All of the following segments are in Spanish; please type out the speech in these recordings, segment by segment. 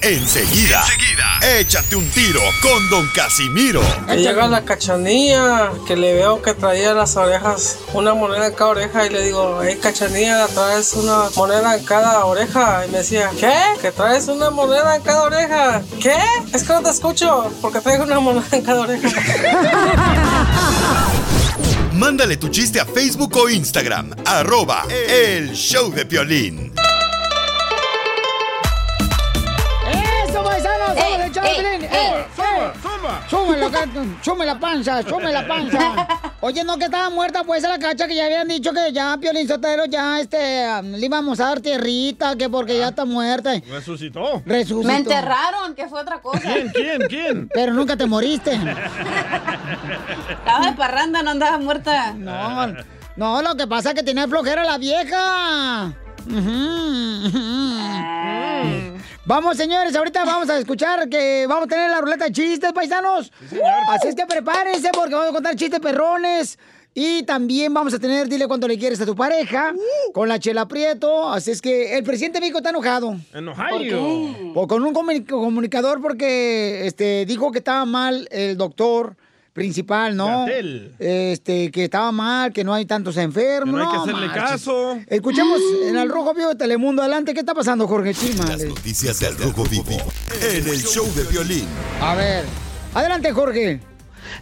Enseguida, enseguida, échate un tiro con Don Casimiro. Llega la cachanilla, que le veo que traía las orejas, una moneda en cada oreja, y le digo, hey cachanilla, traes una moneda en cada oreja. Y me decía, ¿qué? ¿Que traes una moneda en cada oreja? ¿Qué? Es que no te escucho, porque traigo una moneda en cada oreja. Mándale tu chiste a Facebook o Instagram, arroba el show de Piolín. ¡Sume la, ca- sume la panza! ¡Sume la panza! Oye, no que estaba muerta pues a la cacha que ya habían dicho que ya Piolín Sotero ya este um, le íbamos a dar tierrita, que porque ya está muerta. Resucitó. Resucitó. Me enterraron, que fue otra cosa. ¿Quién, quién, quién? Pero nunca te moriste. Estaba de parranda, no andaba muerta. No, no, lo que pasa es que tenía flojera la vieja. Vamos, señores, ahorita vamos a escuchar que vamos a tener la ruleta de chistes, paisanos. Así es que prepárense porque vamos a contar chistes perrones. Y también vamos a tener, dile cuánto le quieres a tu pareja, con la chela Prieto. Así es que el presidente de México está enojado. En Ohio. O con un comuni- comunicador porque este, dijo que estaba mal el doctor principal, ¿no? Gatell. Este, que estaba mal, que no hay tantos enfermos. Que no hay que hacerle marches. caso. Escuchemos en el Rojo Vivo de Telemundo. Adelante, ¿qué está pasando, Jorge Chima? Las noticias del Rojo Vivo en el show de Piolín. A ver, adelante, Jorge.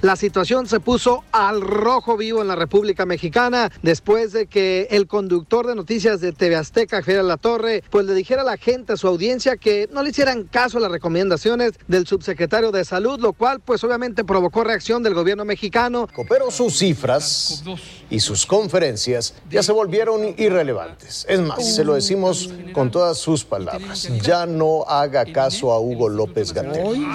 La situación se puso al rojo vivo en la República Mexicana después de que el conductor de noticias de TV Azteca, Javier La Torre, pues le dijera a la gente, a su audiencia, que no le hicieran caso a las recomendaciones del subsecretario de Salud, lo cual pues obviamente provocó reacción del gobierno mexicano. Pero sus cifras y sus conferencias ya se volvieron irrelevantes. Es más, se lo decimos con todas sus palabras. Ya no haga caso a Hugo López Gatell.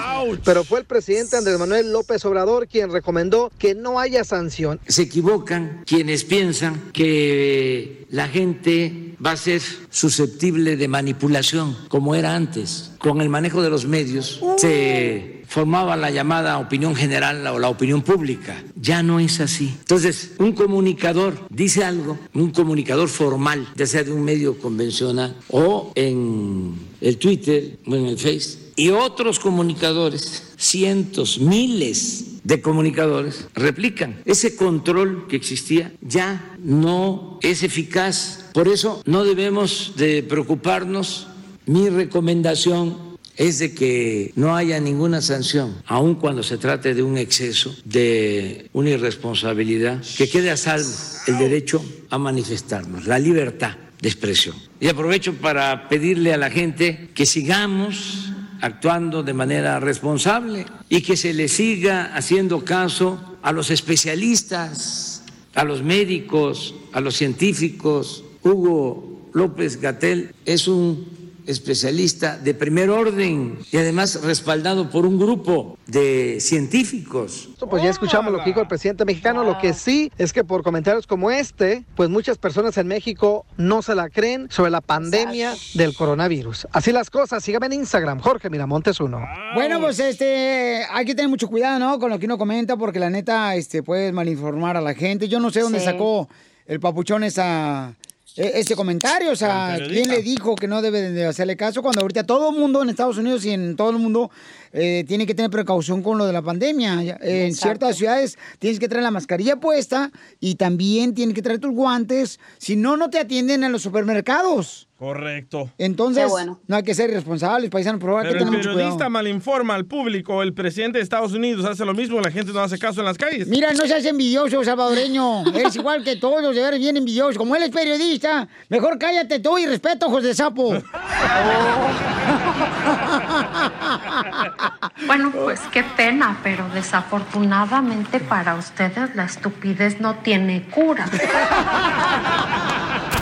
Pero fue el presidente Andrés Manuel López Obrador quien recomendó que no haya sanción. Se equivocan quienes piensan que la gente va a ser susceptible de manipulación como era antes. Con el manejo de los medios se formaba la llamada opinión general o la opinión pública. Ya no es así. Entonces, un comunicador dice algo, un comunicador formal, ya sea de un medio convencional o en el Twitter o en el Face, y otros comunicadores, cientos, miles de comunicadores, replican. Ese control que existía ya no es eficaz. Por eso no debemos de preocuparnos. Mi recomendación es de que no haya ninguna sanción, aun cuando se trate de un exceso, de una irresponsabilidad, que quede a salvo el derecho a manifestarnos, la libertad de expresión. Y aprovecho para pedirle a la gente que sigamos actuando de manera responsable y que se le siga haciendo caso a los especialistas, a los médicos, a los científicos. Hugo López Gatel es un especialista de primer orden y además respaldado por un grupo de científicos. Pues ya escuchamos lo que dijo el presidente mexicano. Lo que sí es que por comentarios como este, pues muchas personas en México no se la creen sobre la pandemia del coronavirus. Así las cosas. Sígame en Instagram, Jorge Miramontes uno. Bueno, pues este, hay que tener mucho cuidado, ¿no? Con lo que uno comenta, porque la neta, este, puedes malinformar a la gente. Yo no sé dónde Sí. sacó el papuchón esa, e- ese comentario. O sea, ¿quién le dijo que no debe de hacerle caso cuando ahorita todo el mundo en Estados Unidos y en todo el mundo eh, tiene que tener precaución con lo de la pandemia? En ciertas ciudades tienes que traer la mascarilla puesta y también tienes que traer tus guantes. Si no, no te atienden en los supermercados. Correcto. Entonces, bueno. no hay que ser irresponsables, paisanos, pero hay que Pero el periodista malinforma al público. El presidente de Estados Unidos hace lo mismo y la gente no hace caso en las calles. Mira, no seas envidioso, salvadoreño. Eres igual que todos, de ver bien envidioso. Como él es periodista, mejor cállate tú y respeto, ojos de sapo. Bueno, pues qué pena, pero desafortunadamente para ustedes la estupidez no tiene cura.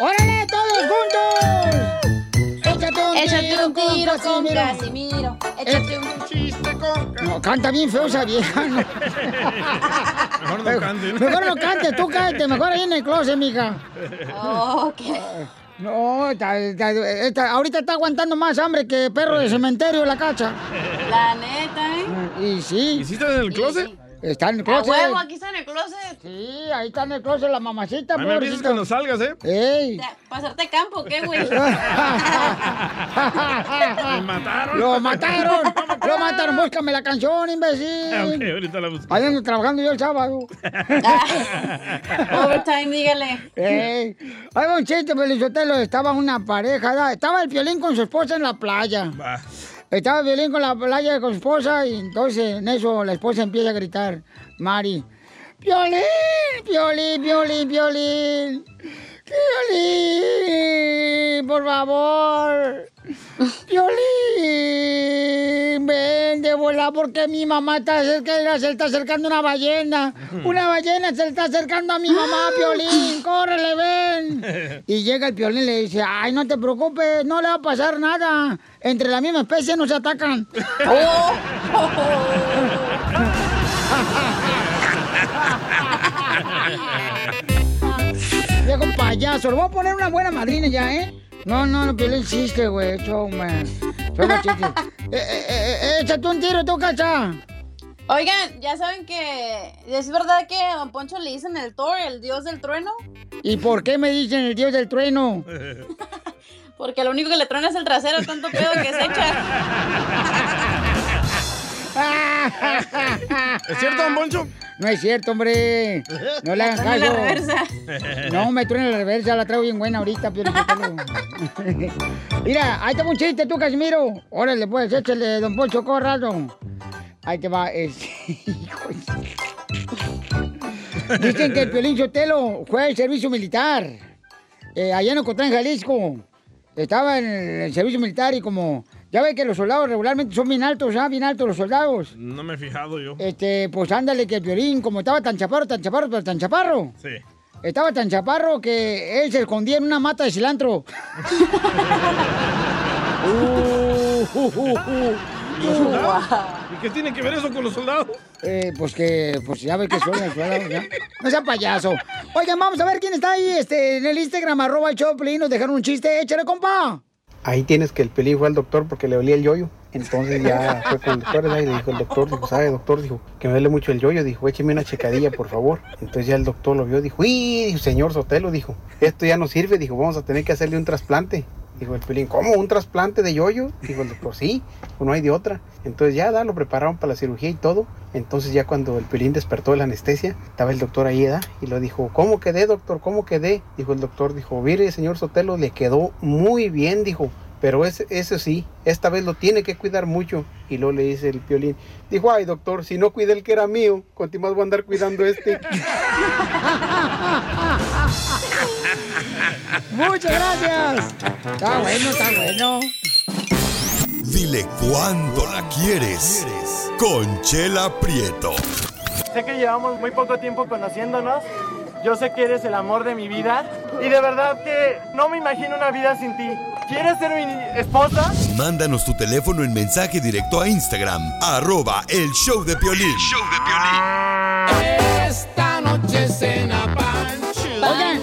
¡Órale, todos juntos! Échate un Échate tiro un tiro con Casimiro. Casimiro. Échate un chiste con No, canta bien feo esa vieja. no. Mejor no cante. ¿no? Mejor no cante, tú cállate, mejor ahí en el closet, mija. Ok. No, está- está- está- ahorita está aguantando más hambre que perro de cementerio la cacha. La neta, ¿eh? Y sí. ¿Y si estás en el closet? Está en el A closet. huevo, aquí está en el closet. Sí, ahí está en el closet la mamacita, Ahí me avisas pobrecita. cuando salgas, ¿eh? ¡Ey! ¿Pasarte campo qué, güey? Me mataron. ¡Lo mataron! ¡Lo mataron! Búscame la canción, imbécil. Ok, ahorita la busco. Ahí ando trabajando yo el sábado. Overtime, dígale. Ey, va un chiste, Pelizotelo. Estaba una pareja, estaba el violín con su esposa en la playa. Va. Estaba violín con la playa con su esposa y entonces en eso la esposa empieza a gritar, Mari, violín, violín, violín, violín, violín, por favor. Violín, ven de volar porque mi mamá está cerca, se está acercando una ballena. Una ballena se le está acercando a mi mamá, Violín. Córrele, ven. Y llega el Piolín y le dice, ay, no te preocupes, no le va a pasar nada. Entre la misma especie no se atacan. Viejo payaso, le voy a poner una buena madrina ya, ¿eh? No, no, no, Piolín chiste, güey, man. Show, chiste. Eh, eh, eh, eh, échate un tiro, tú, cacha. Oigan, ya saben que es verdad que a Don Poncho le dicen el Thor, el dios del trueno, ¿Y por qué me dicen el dios del trueno? porque lo único que le truena es el trasero, tanto pedo que se echa. ¿Es cierto, Don Poncho? No es cierto, hombre. No le hagan la caso. reversa. No, me truena la reversa, la traigo bien buena ahorita, pero Mira, ahí tengo un chiste tú, Casimiro. Órale, pues, échale, don Poncho, corrado. Ahí te va, es... Hijo de- Dicen que el Piolín Sotelo fue al servicio militar. eh, allá en Ocotlán, Jalisco. Estaba en el servicio militar y como... Ya ve que los soldados regularmente son bien altos, ¿ah? Bien altos los soldados. No me he fijado yo. Este, pues ándale que el Piolín, como estaba tan chaparro, tan chaparro, pero tan chaparro. Sí. Estaba tan chaparro que él se escondía en una mata de cilantro. Uh, uh, uh, uh. ¿Y los soldados? ¿Y qué tiene que ver eso con los soldados? Eh, pues que, pues ya ve que son los soldados, ¿ya? No sea payaso. Oigan, vamos a ver quién está ahí este, en el Instagram, arroba el Choplin, nos dejaron un chiste. Échale, compa. Ahí tienes que el pelín fue al doctor porque le dolía el yoyo. Entonces ya fue con el doctor y le dijo el doctor, dijo, ¿sabe doctor? Dijo, que me duele mucho el yoyo. Dijo, écheme una checadilla, por favor. Entonces ya el doctor lo vio, dijo, uy, señor Sotelo, dijo, esto ya no sirve. Dijo, vamos a tener que hacerle un trasplante. Dijo el pelín, ¿cómo? ¿Un trasplante de yoyo? Dijo el doctor, sí, pues no hay de otra. Entonces ya da, lo prepararon para la cirugía y todo. Entonces ya cuando el pelín despertó de la anestesia, estaba el doctor ahí, ¿da? Y lo dijo, ¿cómo quedé, doctor? ¿Cómo quedé? Dijo el doctor, dijo, mire, señor Sotelo, le quedó muy bien, dijo. Pero ese, eso sí, esta vez lo tiene que cuidar mucho. Y luego le dice el piolín, dijo, ay doctor, si no cuida el que era mío, continuas voy a andar cuidando este. Muchas gracias. Está bueno, está bueno. Dile cuándo la quieres. Conchela Prieto. Sé que llevamos muy poco tiempo conociéndonos. Yo sé que eres el amor de mi vida. Y de verdad que no me imagino una vida sin ti. ¿Quieres ser mi esposa? Mándanos tu teléfono en mensaje directo a Instagram, arroba el show de Piolín. Esta noche cena Pancho. Oigan,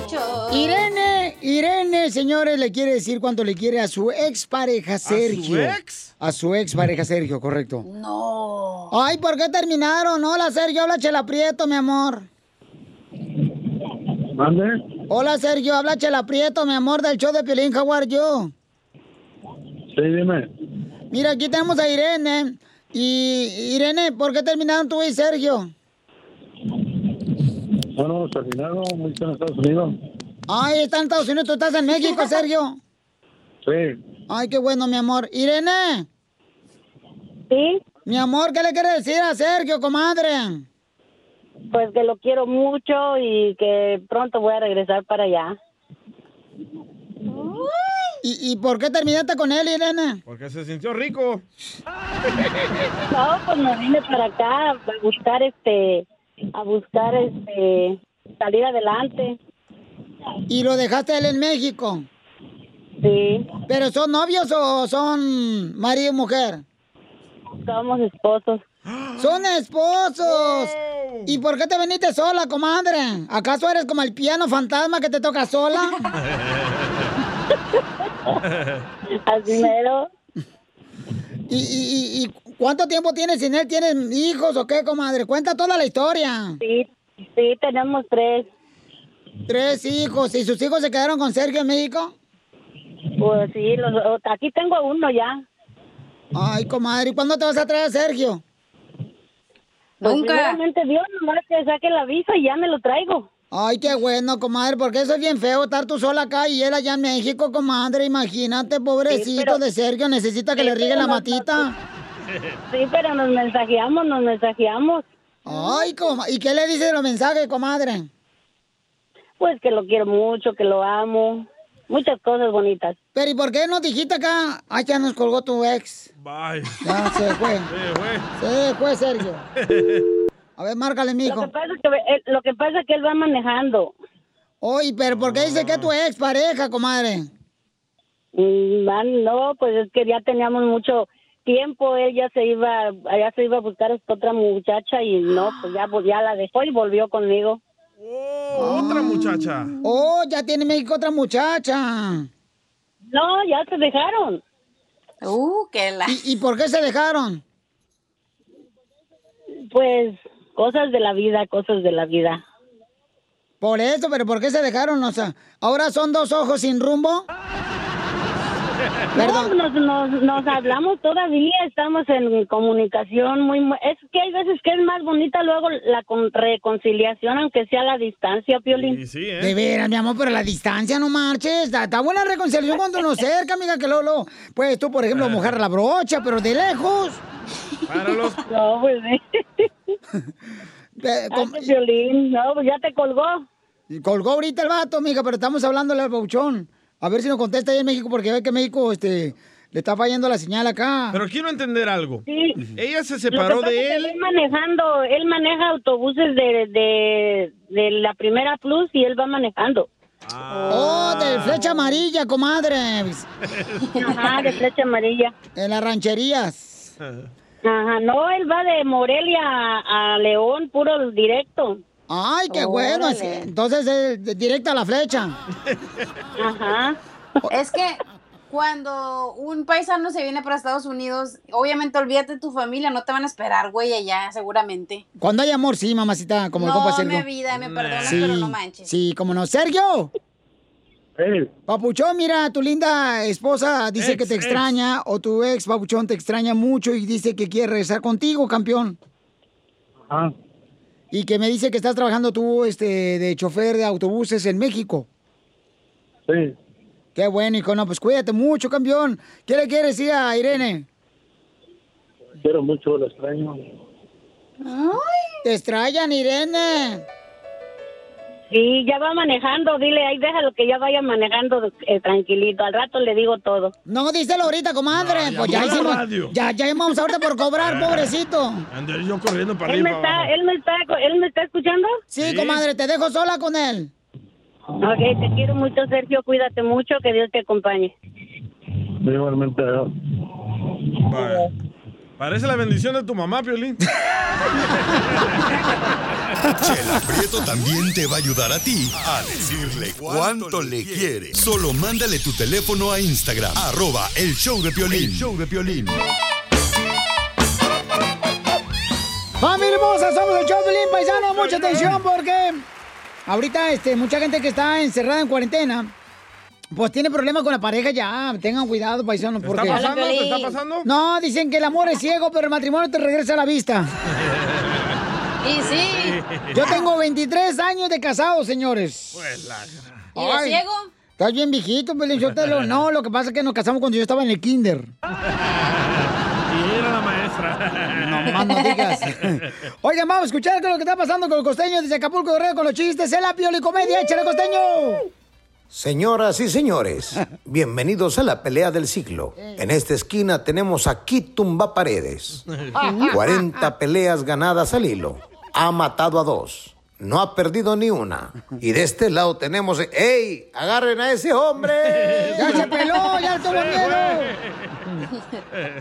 Irene, Irene, señores, le quiere decir cuánto le quiere a su expareja Sergio. ex? A su expareja Sergio, correcto. No. Ay, ¿por qué terminaron? Hola, Sergio, habla Chela Prieto, mi amor. ¿Mande? Hola, Sergio, habla Chela Prieto, mi amor, del show de Piolín Jaguar, yo. Sí, dime. Mira, aquí tenemos a Irene. Y, Irene, ¿por qué terminaron tú y Sergio? Bueno, terminaron, muy en Estados Unidos. Ay, está en Estados Unidos, tú estás en México, Sergio. Sí. Ay, qué bueno, mi amor. Irene. Sí. Mi amor, ¿qué le quiere decir a Sergio, comadre? Pues que lo quiero mucho y que pronto voy a regresar para allá. ¿Y, y por qué terminaste con él, Irene? Porque se sintió rico. No, pues me vine para acá a buscar este, a buscar este, salir adelante. ¿Y lo dejaste él en México? Sí. ¿Pero son novios o son marido y mujer? Somos esposos. ¡Son esposos! ¿Y por qué te viniste sola, comadre? ¿Acaso eres como el piano fantasma que te toca sola? Así mero. ¿Y, y, y- y cuánto tiempo tienes sin él? ¿Tienes hijos o qué, comadre? Cuenta toda la historia. Sí, sí, tenemos tres. Tres hijos. ¿Y sus hijos se quedaron con Sergio en México? Pues sí, los, aquí tengo uno ya. Ay, comadre, ¿y cuándo te vas a traer a Sergio? Pues Nunca. Dios, nomás que saque la visa y ya me lo traigo. Ay, qué bueno, comadre, porque eso es bien feo estar tú sola acá y él allá en México, comadre. Imagínate, pobrecito pero- de Sergio, necesita que Sí, le riegue la matita. Sí, pero nos mensajeamos, nos mensajeamos. Ay, coma- ¿y qué le dice de los mensajes, comadre? Pues que lo quiero mucho, que lo amo. Muchas cosas bonitas. Pero ¿y por qué no dijiste acá? Ay, ya nos colgó tu ex. Bye. Ya se fue. Se fue, Sergio. A ver, márcale, Lo mijo. que pasa es que, él- lo que, pasa es que él va manejando. Oye, pero ¿por qué dice que es tu ex pareja, comadre? Mm, ah, No, pues es que ya teníamos mucho tiempo. Él ya se iba, ya se iba a buscar a esta otra muchacha y no, pues ya, pues ya la dejó y volvió conmigo. Otra muchacha. Oh, ya tiene en México otra muchacha. No, ya se dejaron. Uh, que la... ¿Y, y por qué se dejaron? Pues cosas de la vida, cosas de la vida. Por eso, pero ¿por qué se dejaron? O sea, ¿ahora son dos ojos sin rumbo? No, nos, nos, nos hablamos todavía, estamos en comunicación muy... mu- Es que hay veces que es más bonita luego la con- reconciliación, aunque sea a la distancia, Piolín. ¿eh? De veras, mi amor, pero la distancia no marches. Está, está buena reconciliación cuando uno cerca, amiga, que Lolo. Pues tú, por ejemplo, mojar la brocha, pero de lejos. Para los... No, pues Eh, Ay, Piolín, no, pues ya te colgó. Colgó ahorita el vato, amiga, pero estamos hablándole al bauchón. A ver si nos contesta ahí en México, porque ve que México este, le está fallando la señal acá. Pero quiero entender algo. Sí. Ella se separó de que él. manejando, él maneja autobuses de, de, de la primera plus y él va manejando. Oh, de flecha amarilla, comadre. Ajá, de flecha amarilla. En las rancherías. Ajá, no, él va de Morelia a, a León, puro directo. Ay, qué bueno. Entonces, eh, de- directa a la flecha. Ajá. Es que cuando un paisano se viene para Estados Unidos, obviamente olvídate de tu familia, no te van a esperar, güey, allá, seguramente. Cuando hay amor, sí, mamacita, como el no, compa Sergio. mi vida, me perdonas, Sí, pero no manches. sí, como no. Sergio. Papuchón, mira, tu linda esposa dice Ex, que te ex. extraña, o tu ex, Papuchón, te extraña mucho y dice que quiere regresar contigo, campeón. Ajá. Y que me dice que estás trabajando tú este, de chofer de autobuses en México. Sí. Qué bueno, hijo. No, pues cuídate mucho, campeón. ¿Qué le quieres decir a Irene? Quiero mucho, lo extraño. Te extrañan, Irene. Sí, ya va manejando, dile, ahí déjalo que ya vaya manejando eh, tranquilito. Al rato le digo todo. No, díselo ahorita, comadre. No, pues ya llamó a la hicimos. radio. Ya, ya vamos ahorita por cobrar, pobrecito. Andé yo corriendo para ¿Él me, arriba. está, abajo. él, me está, ¿Él me está escuchando? Sí, Sí. comadre, te dejo sola con él. Ok, te quiero mucho, Sergio. Cuídate mucho, que Dios te acompañe. Igualmente. Vaya. Parece la bendición de tu mamá, Piolín. Chela Prieto también te va a ayudar a ti a decirle cuánto le quiere. Solo mándale tu teléfono a Instagram, arroba el show de Piolín. El show de Piolín. Familia hermosa, somos el Choplin Paisano. Mucha atención porque ahorita este, mucha gente que está encerrada en cuarentena, pues tiene problemas con la pareja ya. Tengan cuidado, paisanos, ¿Te porque... está pasando? ¿Te está pasando? No, dicen que el amor es ciego, pero el matrimonio te regresa a la vista. Y sí. Yo tengo 23 años de casado, señores. Pues la... ¿Y ciego? Estás bien viejito, Pelín Sotelo. No, lo que pasa es que nos casamos cuando yo estaba en el kinder. Y era la maestra. No más no digas. Oigan, vamos a escuchar qué es lo que está pasando con el costeño desde Acapulco Guerrero con los chistes. ¡Es la pioli comedia! ¡Échale, costeño! Señoras y señores, bienvenidos a la pelea del siglo. En esta esquina tenemos aquí Tumba Paredes. 40 peleas ganadas al hilo. Ha matado a dos. No ha perdido ni una. Y de este lado tenemos... ¡Ey! ¡Agarren a ese hombre! ¡Ya se peló! ¡Ya tuvo miedo!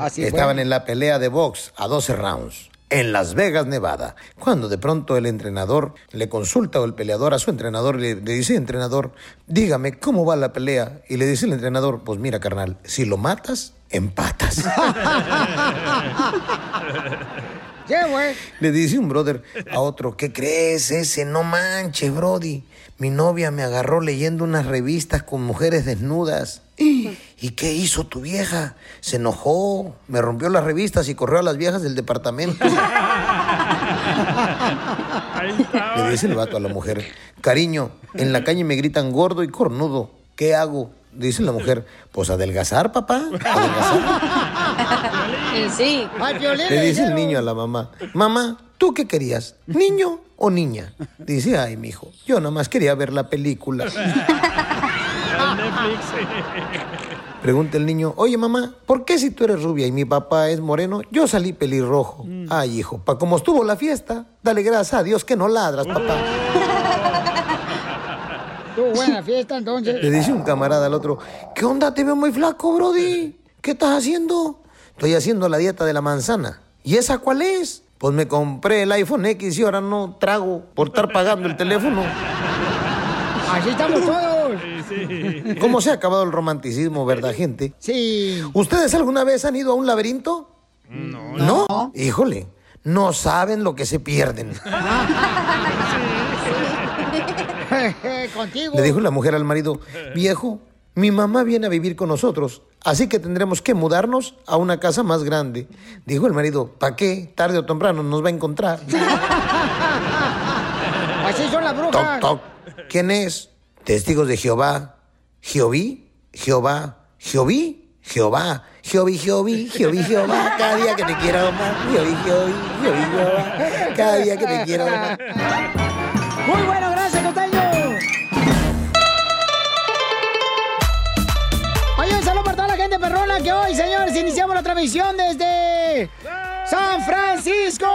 Así Estaban en la pelea de box a 12 rounds. En Las Vegas, Nevada, cuando de pronto el entrenador le consulta o el peleador a su entrenador le, le dice, entrenador, dígame cómo va la pelea. Y le dice el entrenador, pues mira, carnal, si lo matas, empatas. ¿Qué, güey? Le dice un brother a otro, ¿qué crees ese? No manches, Brody. Mi novia me agarró leyendo unas revistas con mujeres desnudas. ¿Y qué hizo tu vieja? Se enojó, me rompió las revistas y corrió a las viejas del departamento. Le dice el vato a la mujer, cariño, en la calle me gritan gordo y cornudo. ¿Qué hago? Dice la mujer, pues adelgazar, papá. Y sí. Le dice el niño a la mamá, mamá, ¿tú qué querías? ¿Niño o niña? Dice, ay, mijo, yo nada más quería ver la película. Pregunta el niño, oye mamá, ¿por qué si tú eres rubia y mi papá es moreno, yo salí pelirrojo? Ay, hijo, pa' como estuvo la fiesta, dale gracias a Dios que no ladras, papá. Estuvo buena fiesta, entonces. Le dice un camarada al otro, ¿qué onda? Te veo muy flaco, Brody. ¿Qué estás haciendo? Estoy haciendo la dieta de la manzana. ¿Y esa cuál es? Pues me compré el iPhone X y ahora no trago por estar pagando el teléfono. Así estamos todos. ¿Cómo se ha acabado el romanticismo, verdad, gente? Sí. ¿Ustedes alguna vez han ido a un laberinto? No. ¿No? Híjole, no saben lo que se pierden. Contigo. Le dijo la mujer al marido, viejo, mi mamá viene a vivir con nosotros, así que tendremos que mudarnos a una casa más grande. Dijo el marido, ¿para qué? Tarde o temprano nos va a encontrar. Así son las Toc, brujas. toc. ¿Quién es? Testigos de Jehová. ¿Jehoví? Jehová. ¿Jehoví? Jehová. Jehoví, Jehoví, Jehoví, Jehová. Cada día que te quiero más. Jehoví, Jehoví, Jehoví, Jehová. Cada día que te quiero más. Muy bueno, gracias, costeño. Oye, un saludo para toda la gente perrona que hoy, señores, iniciamos la transmisión desde San Francisco.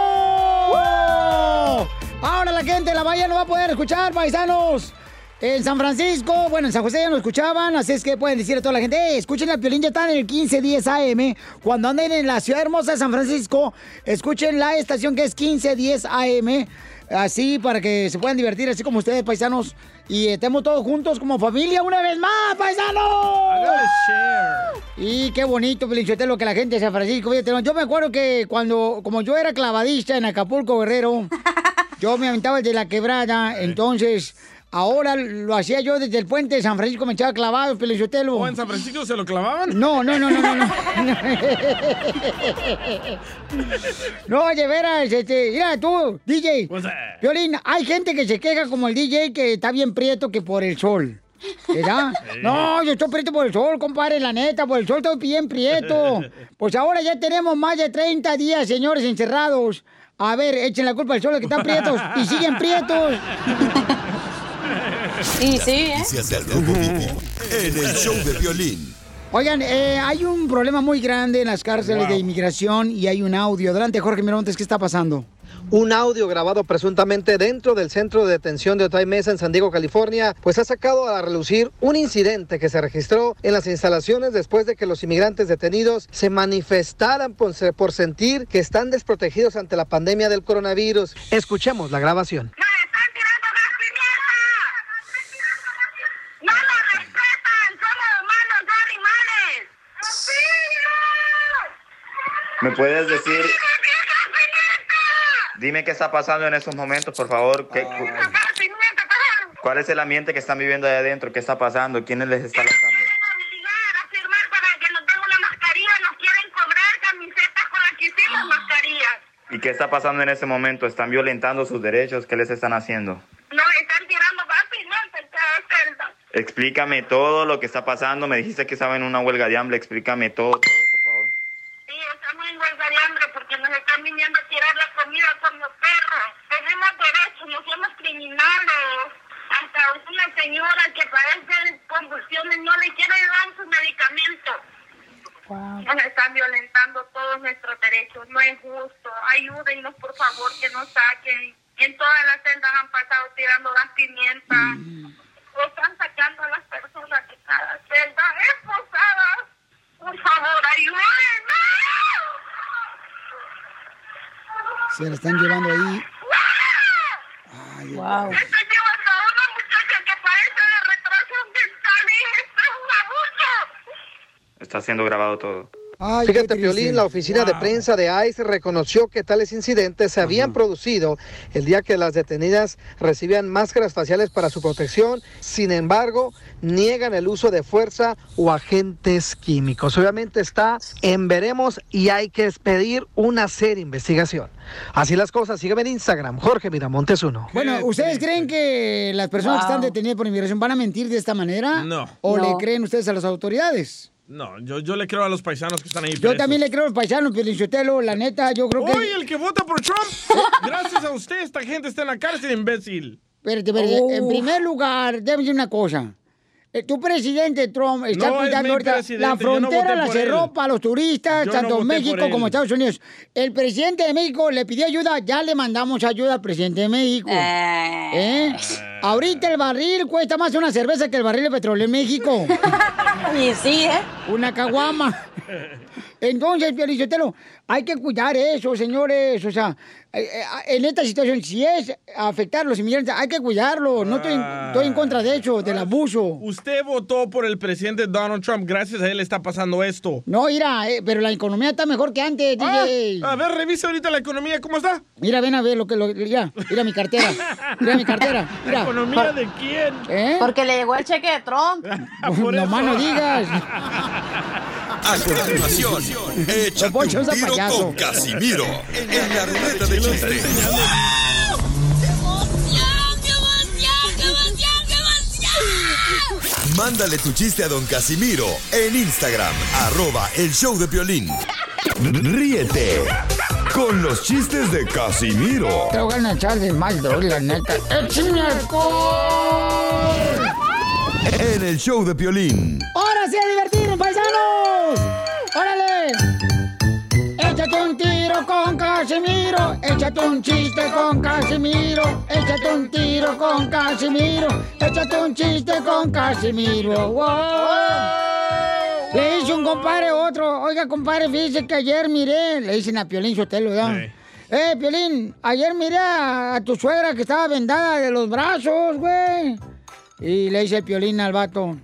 Ahora la gente de la bahía no va a poder escuchar, paisanos. En San Francisco, bueno, en San José ya no escuchaban, así es que pueden decir a toda la gente, "Eh, escuchen el Piolín, ya están en el 1510 AM. Cuando anden en la ciudad hermosa de San Francisco, escuchen la estación que es 1510 AM. Así para que se puedan divertir, así como ustedes, paisanos. Y estemos todos juntos como familia una vez más, paisanos. Y qué bonito, lo que la gente de San Francisco. Yo me acuerdo que cuando, como yo era clavadista en Acapulco, Guerrero, yo me aventaba desde la quebrada, entonces... Ahora lo hacía yo desde el puente de San Francisco, me echaba clavado, Pelichotelo. ¿O en San Francisco se lo clavaban? No, no, no, no, no. No, no oye, veras, este, mira tú, DJ. Violín, hay gente que se queja como el DJ que está bien prieto que por el sol. ¿Verdad? Sí. No, yo estoy prieto por el sol, compadre, la neta, por el sol estoy bien prieto. Pues ahora ya tenemos más de 30 días, señores, encerrados. A ver, echen la culpa al sol, que están prietos y siguen prietos. Sí, sí, ¿eh? Noticias del Rojo Vivo en el show de violín. Oigan, eh, hay un problema muy grande en las cárceles de inmigración y hay un audio. Adelante, Jorge Mirontes, ¿qué está pasando? Un audio grabado presuntamente dentro del centro de detención de Otay Mesa en San Diego, California, pues ha sacado a relucir un incidente que se registró en las instalaciones después de que los inmigrantes detenidos se manifestaran por, por sentir que están desprotegidos ante la pandemia del coronavirus. Escuchemos la grabación. ¿Me puedes decir? Dime qué está pasando en esos momentos, por favor. ¿Qué- cu- ¿Cuál es el ambiente que están viviendo ahí adentro? ¿Qué está pasando? ¿Quiénes les están lanzando? ¿Y qué está pasando en ese momento? ¿Están violentando sus derechos? ¿Qué les están haciendo? Explícame todo lo que está pasando. Me dijiste que estaba en una huelga de hambre. Explícame todo, todo, por favor. criminales. Hasta a una señora que padece convulsiones, no le quieren dar su medicamento. Nos están violentando todos nuestros derechos, no es justo. Ayúdennos, por favor, que nos saquen. En todas las celdas han pasado tirando gas pimienta. O están sacando a las personas de cada celda esposadas. Por favor, ayúdenme. Se la están llevando ahí. wow. Están llevando a una muchacha que padece de retraso mental y esto es un abuso. Está siendo grabado todo. Fíjate, Piolín, la oficina de prensa de ICE reconoció que tales incidentes se habían producido el día que las detenidas recibían máscaras faciales para su protección. Sin embargo, niegan el uso de fuerza o agentes químicos. Obviamente está en veremos y hay que pedir una seria investigación. Así las cosas. Sígueme en Instagram, Jorge Miramontes uno. Bueno, ¿ustedes creen que las personas que están detenidas por inmigración van a mentir de esta manera? No. ¿O No. le creen ustedes a las autoridades? No, yo, yo le creo a los paisanos que están ahí. Yo presos. también le creo a los paisanos, Pelichotelo, la neta, yo creo que... Oye, el que vota por Trump. Gracias a usted, esta gente está en la cárcel, imbécil. Espérate, espérate. En Oh. primer lugar, déjame decir una cosa. Eh, Tu presidente Trump está No cuidando ahorita la no frontera, la cerró para los turistas, Yo tanto México como Estados Unidos. El presidente de México le pidió ayuda, ya le mandamos ayuda al presidente de México. ¿Eh? Ahorita el barril cuesta más una cerveza que el barril de petróleo en México. Y sí, ¿eh? Una caguama. Entonces, Piolichotelo, hay que cuidar eso, señores. O sea, eh, eh, en esta situación, si es afectar a los inmigrantes, hay que cuidarlo. No estoy, estoy en contra de eso, del abuso. Usted votó por el presidente Donald Trump. Gracias a él está pasando esto. No, mira, eh, pero la economía está mejor que antes, Ah, DJ. a ver, revisa ahorita la economía, ¿cómo está? Mira, ven a ver lo que... Lo, mira, mira mi cartera. Mira mi cartera. Mira. ¿Economía de quién? ¿Eh? Porque le llegó el cheque de Trump. no más no digas. A continuación, Poncho un tiro con Casimiro en la ruleta de chistes. Mándale tu chiste a don Casimiro en Instagram, arroba el show de violín. Ríete con los chistes de Casimiro Te voy a echar de mal, la neta. ¡Échame alcohol! en el show de violín. ¡Ahora sí a divertirnos, paisanos! ¡Órale! Échate un tiro con Casimiro, échate un chiste con Casimiro, échate un tiro con Casimiro, échate un chiste con Casimiro. ¡Wow! Le dice un compadre otro, oiga compadre, fíjese que ayer miré, le dicen a Piolín Sotelo, ¿ya? Eh, Piolín, ayer miré a, a tu suegra que estaba vendada de los brazos, güey. Y le dice el Piolín al vato,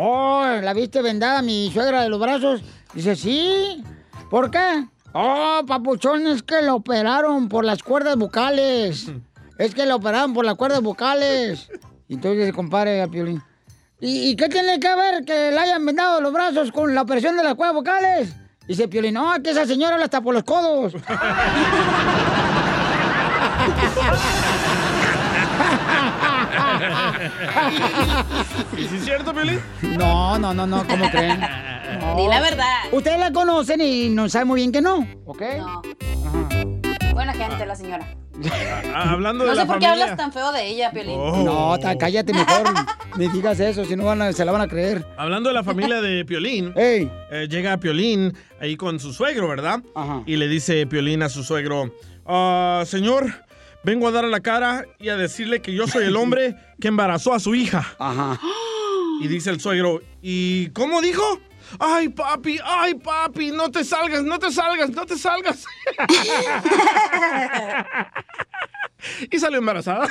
Oh, ¿la viste vendada mi suegra de los brazos? Dice, sí. ¿Por qué? Oh, papuchón, es que la operaron por las cuerdas vocales. Es que la operaron por las cuerdas vocales. Y entonces dice, compadre, a Piolín. ¿Y, y qué tiene que ver que le hayan vendado los brazos con la operación de las cuerdas vocales? Dice Piolín, no, que esa señora habla hasta por los codos. ¿Y si es cierto, Piolín? No, no, no, no, ¿cómo creen? No. Di la verdad. Ustedes la conocen y no saben muy bien que no, ¿ok? No. Buena gente la señora. Ah, hablando de No la sé por qué familia. hablas tan feo de ella, Piolín. No, ta- cállate mejor. Me digas eso, si no van a- se la van a creer. Hablando de la familia de Piolín, eh, llega Piolín ahí con su suegro, ¿verdad? Y le dice Piolín a su suegro, "Ah, señor, vengo a dar a la cara y a decirle que yo soy el hombre que embarazó a su hija. Y dice el suegro, ¿y cómo dijo? Ay, papi, ay, papi, no te salgas, no te salgas, no te salgas. y salió embarazada.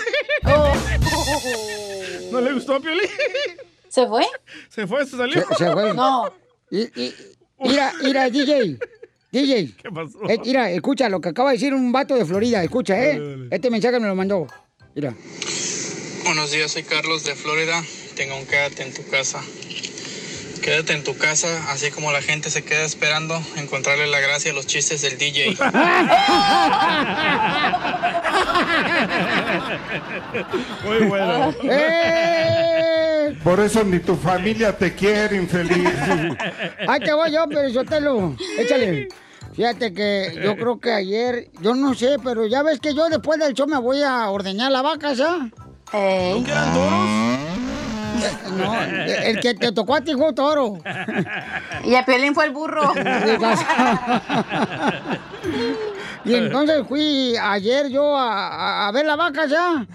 ¿No le gustó a Piolín? ¿Se fue? Se fue, se salió. Se, se fue. No. Y, y- mira, mira, DJ. DJ. ¿Qué pasó? Eh, mira, escucha lo que acaba de decir un vato de Florida. Escucha, ¿eh? Este mensaje me lo mandó. Mira. Buenos días, soy Carlos de Florida. Tengo un quédate en tu casa. Quédate en tu casa, así como la gente se queda esperando encontrarle la gracia a los chistes del DJ. Muy bueno. ¡Eh! Por eso ni tu familia te quiere, infeliz. Ahí te voy yo, pero Sotelo. Échale. Fíjate que yo creo que ayer, yo no sé, pero ya ves que yo después del show me voy a ordeñar la vaca, ¿ya? ¿Nunca eran toros? No, el que te tocó a ti fue toro. Y a Piolín fue el burro. Y entonces fui ayer yo a, a- a ver la vaca ya.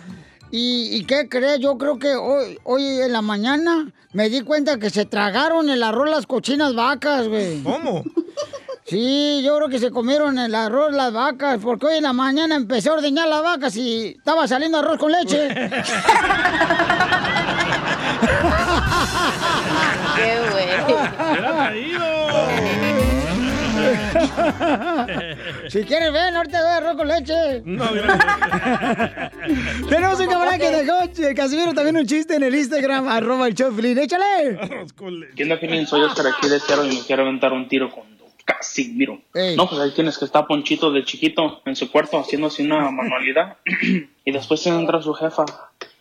¿Y, y qué crees? Yo creo que hoy, hoy en la mañana me di cuenta que se tragaron el arroz las cochinas vacas, güey. ¿Cómo? Sí, yo creo que se comieron el arroz las vacas, porque hoy en la mañana empecé a ordeñar las vacas y estaba saliendo arroz con leche. Qué güey. Era traído. si quieres, ven, ahorita doy arroz con leche. No, Tenemos un camarada que dejó, Casimiro, también un chiste en el Instagram, arroba el Choplin. ¡Échale! ¿Qué onda, Piolín? Soy Oscar aquí de Seattle y me quiero aventar un tiro con Casimiro. No, pues ahí tienes que estar Ponchito de chiquito en su cuarto haciéndose una manualidad y después entra su jefa.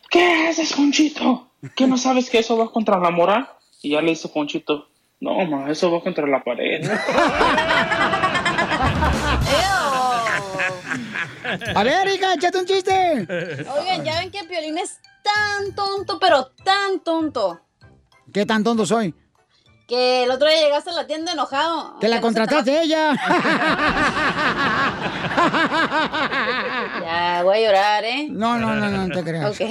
¿Qué haces, Ponchito? ¿Qué no sabes que eso va contra la moral? Y ya le dice Ponchito, no, ma, eso va contra la pared. A ver, Rica, échate un chiste. Oigan, ya ven que Piolín es tan tonto, pero tan tonto, ¿Qué tan tonto soy? que el otro día llegaste a la tienda enojado. Que la no se te contrataste ella. Ya, voy a llorar, ¿eh? No, no, no, no, no te creas. Ok.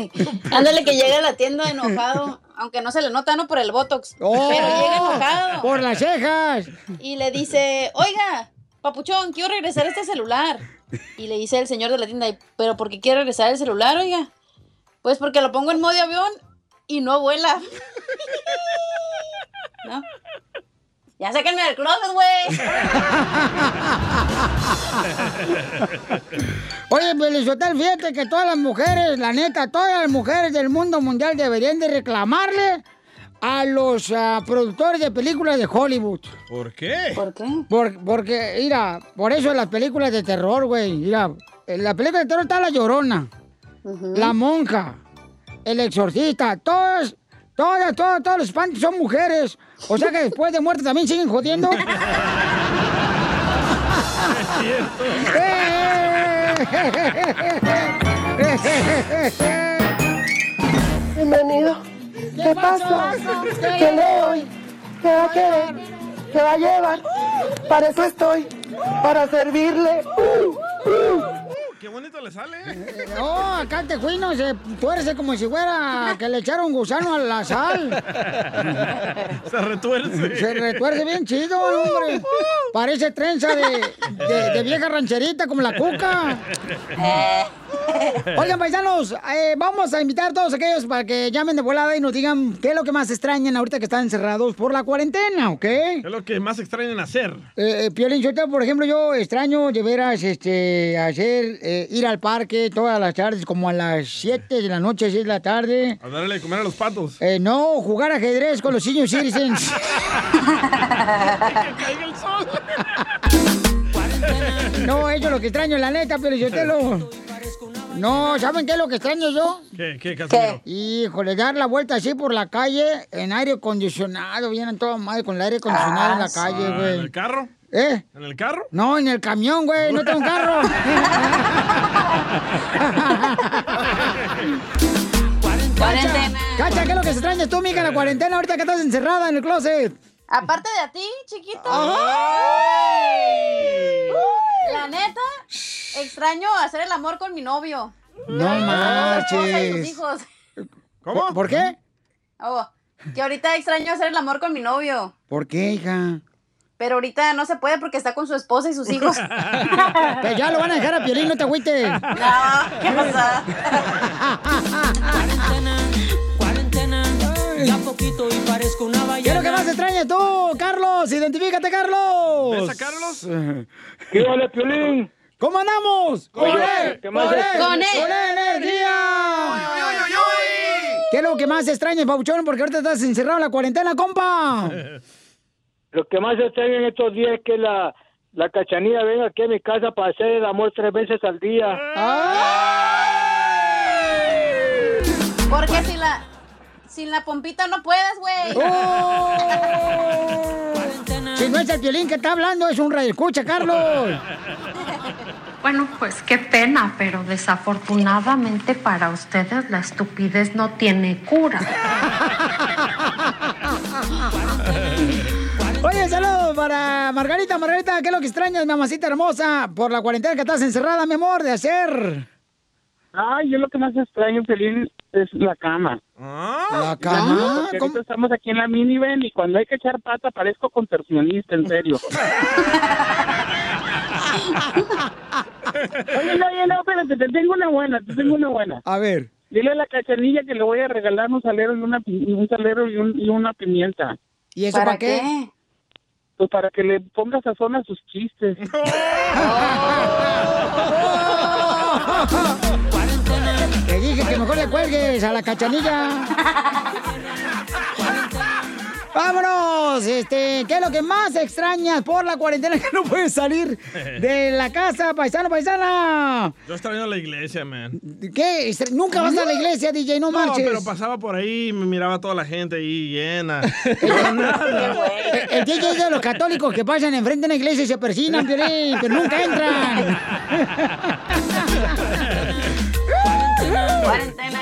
Ándale que llega a la tienda enojado, aunque no se le nota, no por el Botox, Oh, pero llega enojado. Por las cejas. Y le dice, oiga, papuchón, quiero regresar este celular. Y le dice el señor de la tienda, ¿pero por qué quiere regresar el celular, oiga? Pues porque lo pongo en modo avión y no vuela. ¿No? Ya sáquenme del closet, güey. Oye, Belizotel, fíjate que todas las mujeres, la neta, todas las mujeres del mundo mundial deberían de reclamarle a los ah, productores de películas de Hollywood. ¿Por qué? ¿Por qué? Por- porque, mira, por eso las películas de terror, güey, mira, en la película de terror está La Llorona, La Monja, El Exorcista, todas, todas, todas, todos los espantos son mujeres. O sea que después de muerte también siguen jodiendo. Bienvenido. ¿Qué pasa? ¿Qué lee hoy? ¿Qué va a querer? ¿Qué va a llevar? Para eso estoy. Para servirle. Qué bonito le sale. No, acá te cuino se tuerce como si fuera que le echaron gusano a la sal. Se retuerce. Se retuerce bien chido, hombre. Parece trenza de, de- de vieja rancherita como la cuca. Oigan, paisanos, eh, vamos a invitar a todos aquellos para que llamen de volada y nos digan qué es lo que más extrañan ahorita que están encerrados por la cuarentena, ¿ok? Es lo que más extrañan hacer. Eh, eh, Piolín Sotelo, por ejemplo, yo extraño de veras este, hacer, eh, ir al parque todas las tardes, como a las 7 de la noche, 6 de la tarde. A darle de comer a los patos. Eh, no, jugar ajedrez con los senior citizens. No, eso es lo que extraño, la neta, pero yo te lo... No, ¿saben qué es lo que extraño yo? ¿Qué, qué, Casimiro? Híjole, dar la vuelta así por la calle en aire acondicionado, vienen todos madre con el aire acondicionado en la calle, Ah, güey. ¿En el carro? ¿Eh? ¿En el carro? No, en el camión, güey, no tengo un carro. Cuarentena. Cacha, ¿qué es lo que se extraña tú, mija, en la cuarentena ahorita que estás encerrada en el closet? Aparte de a ti, chiquito. La neta, extraño hacer el amor con mi novio. No marches. hijos. ¿Por, por qué? Oh, que ahorita extraño hacer el amor con mi novio. ¿Por qué, hija? Pero ahorita no se puede porque está con su esposa y sus hijos. Pues ya lo van a dejar a Piolín, no te agüites. No, ¿qué pasa? Ya poquito y parezco una ¿Qué es lo que más extrañas tú, Carlos? Identifícate, Carlos. ¿Ves a Carlos? ¿Qué vale, Piolín? ¿Cómo andamos? ¡Con él! ¿qué más ¡Con él! ¡Con él! ¡Con energía! ¿Qué es lo que más extrañas, Pabuchón? Porque ahorita estás encerrado en la cuarentena, compa. Lo que más extraño en estos días es que la, la cachanilla venga aquí a mi casa para hacer el amor tres veces al día. Porque si la, sin la pompita no puedes, güey. Si no es el Piolín que está hablando, es un radio escucha, Carlos. Bueno, pues qué pena, pero desafortunadamente para ustedes la estupidez no tiene cura. para Margarita. Margarita, ¿qué es lo que extrañas, mamacita hermosa? Por la cuarentena que estás encerrada, mi amor, de hacer. Ay, yo lo que más extraño, feliz, es la cama. ¿La cama? Porque ahorita estamos aquí en la minivan y cuando hay que echar pata parezco contorsionista, en serio. Oye, no, oye, no, espérate, te tengo una buena, te tengo una buena. A ver. Dile a la cachanilla que le voy a regalar un salero y una, un salero y, un- y una pimienta. ¿Y eso para qué? Pues para que le pongas sazón a sus chistes. Te dije que mejor le cuelgues a la cachanilla. Vámonos, este, ¿qué es lo que más extrañas por la cuarentena que no puedes salir de la casa, paisano, paisana? Yo extraño la iglesia, man. ¿Qué? Estra- Nunca vas a la iglesia, DJ, no, No, marches. pero pasaba por ahí y me miraba toda la gente ahí llena. El, el DJ es de los católicos que pasan enfrente de una iglesia y se persinan, Piolín, pero nunca entran. Cuarentena.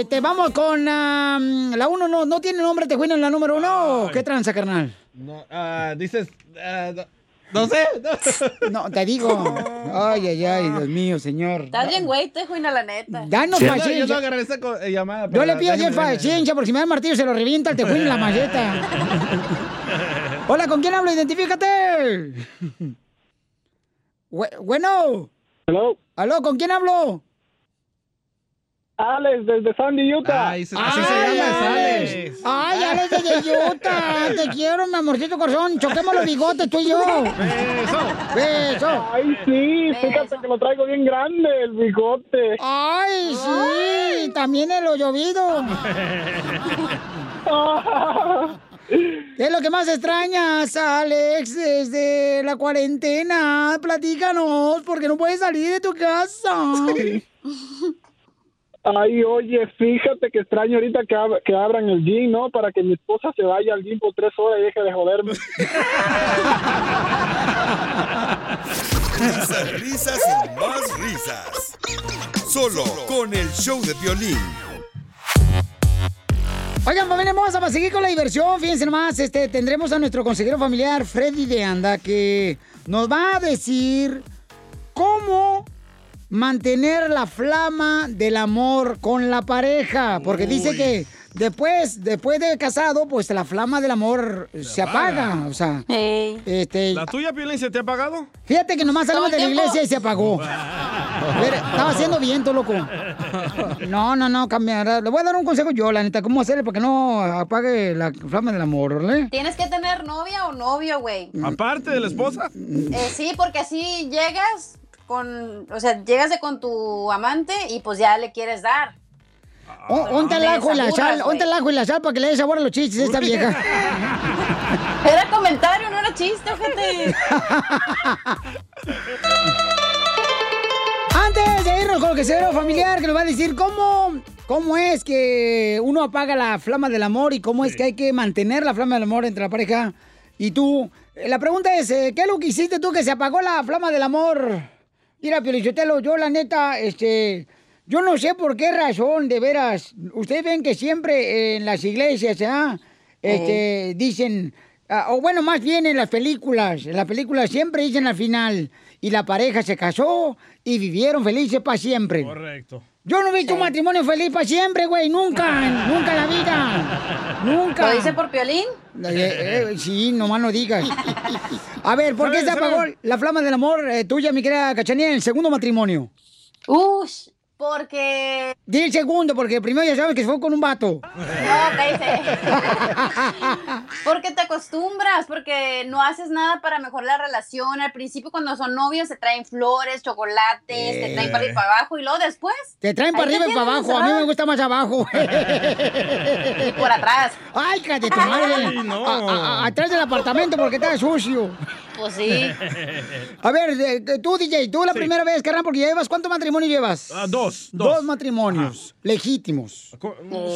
Este, vamos con la uno, no, no tiene nombre, te en la número uno. ¿Qué tranza, carnal? No, ah, dices, ah, no- no sé. No, te digo. Ay, ay, ay, Dios mío, señor. Estás bien, güey, te juina la neta. Danos Yo no- paciencia. Yo no agarré esa co- eh, llamada. Yo le pido a paciencia porque si me da el martillo se lo revienta el tejuino en la maleta. Hola, ¿con quién hablo? Identifícate. Bu- bueno. Hello. Aló, ¿con quién hablo? Alex, desde Sandy, Utah. Ay, así Ay, Alex. Ay, Alex desde Utah. Te quiero, mi amorcito corazón. Choquemos los bigotes, tú y yo. Beso. Beso. Ay, sí, fíjate que lo traigo bien grande, el bigote. Ay, sí. También en lo llovido. ¿Qué es lo que más extrañas, Alex, desde la cuarentena? Platícanos, porque no puedes salir de tu casa. Ay, oye, fíjate que extraño ahorita que, ab- que abran el gym, ¿no? Para que mi esposa se vaya al gym por tres horas y deje de joderme. Risas, risas y más risas. Solo con el show de violín. Oigan, familia hermosa, para seguir con la diversión, fíjense nomás, este, tendremos a nuestro consejero familiar, Freddy de Anda, que nos va a decir cómo mantener la flama del amor con la pareja. Porque dice que después, después de casado, pues la flama del amor se, apaga. apaga. O sea, este, ¿La tuya, Piolín, se te ha apagado? fíjate que nomás salimos de la iglesia y se apagó. Estaba haciendo viento, loco. No, no, no, cambiará. Le voy a dar un consejo yo, la neta, cómo hacerle para que no apague la flama del amor, ¿vale? Tienes que tener novia o novio, güey. Aparte de la esposa. Eh, sí, porque así llegas con, o sea, llegas de con tu amante y pues ya le quieres dar. O- Onta el Te ajo y la sal, ajo y la sal para que le dé sabor a los chistes a esta vieja. Era comentario, no era chiste, gente. Antes de irnos con el quesero familiar que nos va a decir cómo, cómo es que uno apaga la flama del amor y cómo es que hay que mantener la flama del amor entre la pareja y tú. Eh, La pregunta es, eh, ¿qué es lo que hiciste tú que se apagó la flama del amor? Mira, Piolichotelo, yo la neta, este, yo no sé por qué razón, de veras. Ustedes ven que siempre en las iglesias, ¿ah? Este, dicen, ah, o bueno, más bien en las películas, en las películas siempre dicen al final, y la pareja se casó y vivieron felices para siempre. Correcto. Yo no he visto un matrimonio feliz para siempre, güey, nunca, nunca en la vida. Nunca. ¿Lo dice por Piolín? Eh, eh, sí, nomás no digas. A ver, ¿por qué se ¿Sabe- apagó la flama del amor eh, tuya, mi querida Cachanía, en el segundo matrimonio? Ush, porque... Di el segundo, porque primero ya sabes que fue con un vato. No, cállate. Porque te acostumbras, porque no haces nada para mejorar la relación. Al principio, cuando son novios, se traen flores, chocolates, te traen para arriba y para abajo, y luego después. Te traen para te arriba y para abajo. A mí me gusta más abajo. Y por atrás. Ay, cállate tu madre. Ay, no. A- a- a- atrás del apartamento porque está sucio. Pues sí. A ver, de- de- tú, DJ, tú la primera vez, carnal, porque ya llevas, ¿cuántos matrimonios llevas? Ah, dos, Dos, dos. matrimonios legítimos.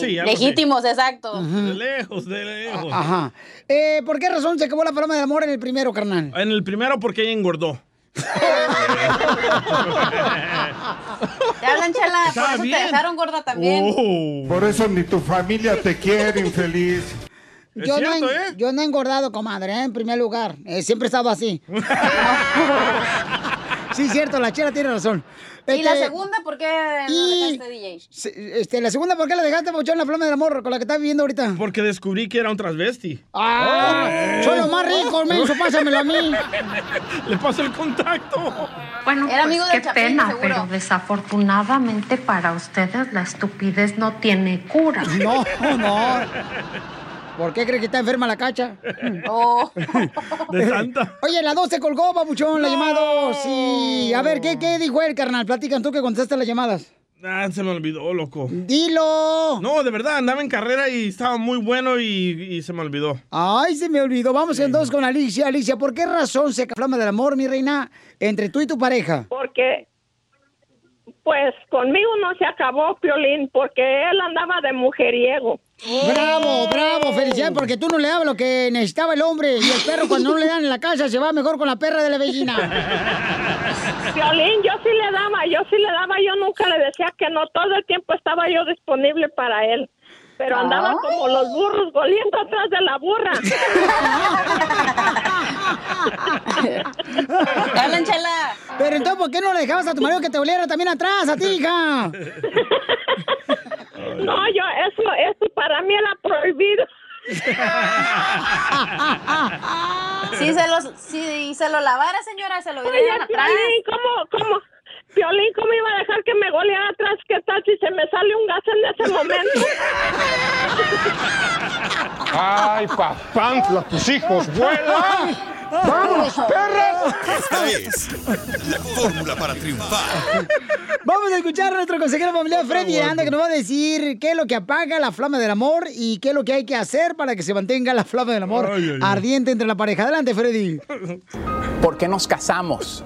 Sí. Legítimos, exacto. De lejos, de lejos. Ajá. Eh, ¿Por qué razón se acabó la flama del amor en el primero, carnal? En el primero porque ella engordó. Te hablan, chela. Está Por eso bien. te dejaron gorda también. Por eso ni tu familia te quiere, infeliz. Yo, no he, yo no he engordado, comadre, ¿eh? en primer lugar. Eh, siempre he estado así. sí, cierto, la chela tiene razón. ¿Y la Este, segunda por qué no y- dejaste DJ? Este, la segunda, ¿por qué la dejaste, Papuchón, la flama del amor con la que estás viviendo ahorita? Porque descubrí que era un transvesti. ¡Ah! Son los más ricos, menso, pásamelo a mí. Le paso el contacto. Bueno, Era pues, amigo qué Chapín, pena, seguro. pero desafortunadamente para ustedes la estupidez no tiene cura. No, no. ¿Por qué cree que está enferma la cacha? Oh. De tanta. Oye, la 2 se colgó, papuchón, la llamada. Sí. A ver, ¿qué, ¿qué dijo él, carnal? Platican tú que contestaste las llamadas. Ah, se me olvidó, loco. ¡Dilo! No, de verdad, andaba en carrera y estaba muy bueno y, y se me olvidó. Ay, se me olvidó. Vamos entonces con Alicia. Alicia, ¿por qué razón se flama del amor, mi reina, entre tú y tu pareja? Porque, pues conmigo no se acabó, Piolín, porque él andaba de mujeriego. Bravo, bravo, felicidades, porque tú no le dabas lo que necesitaba el hombre y el perro cuando no le dan en la casa se va mejor con la perra de la vecina. Piolín, yo sí le daba, yo sí le daba, yo nunca le decía que no, todo el tiempo estaba yo disponible para él. Pero andaba Ay. como los burros goliendo atrás de la burra. Hablan, chela. Pero entonces, ¿por qué no le dejabas a tu marido que te oliera también atrás, a ti, hija? No, yo, eso, eso para mí era prohibido. Si se, los, si se lo lavara, señora, se lo dieran atrás. ¿cómo, cómo? Piolín, ¿cómo iba a dejar que me goleara atrás? ¿Qué tal si se me sale un gas en ese momento? Ay, papá, tus hijos vuelan. ¡Vámonos, perras! Esta es la fórmula para triunfar. Vamos a escuchar a nuestro consejero familiar Freddy Anda que nos va a decir qué es lo que apaga la flama del amor y qué es lo que hay que hacer para que se mantenga la flama del amor Ay, ay, ay. ardiente entre la pareja. Adelante, Freddy. ¿Por qué nos casamos?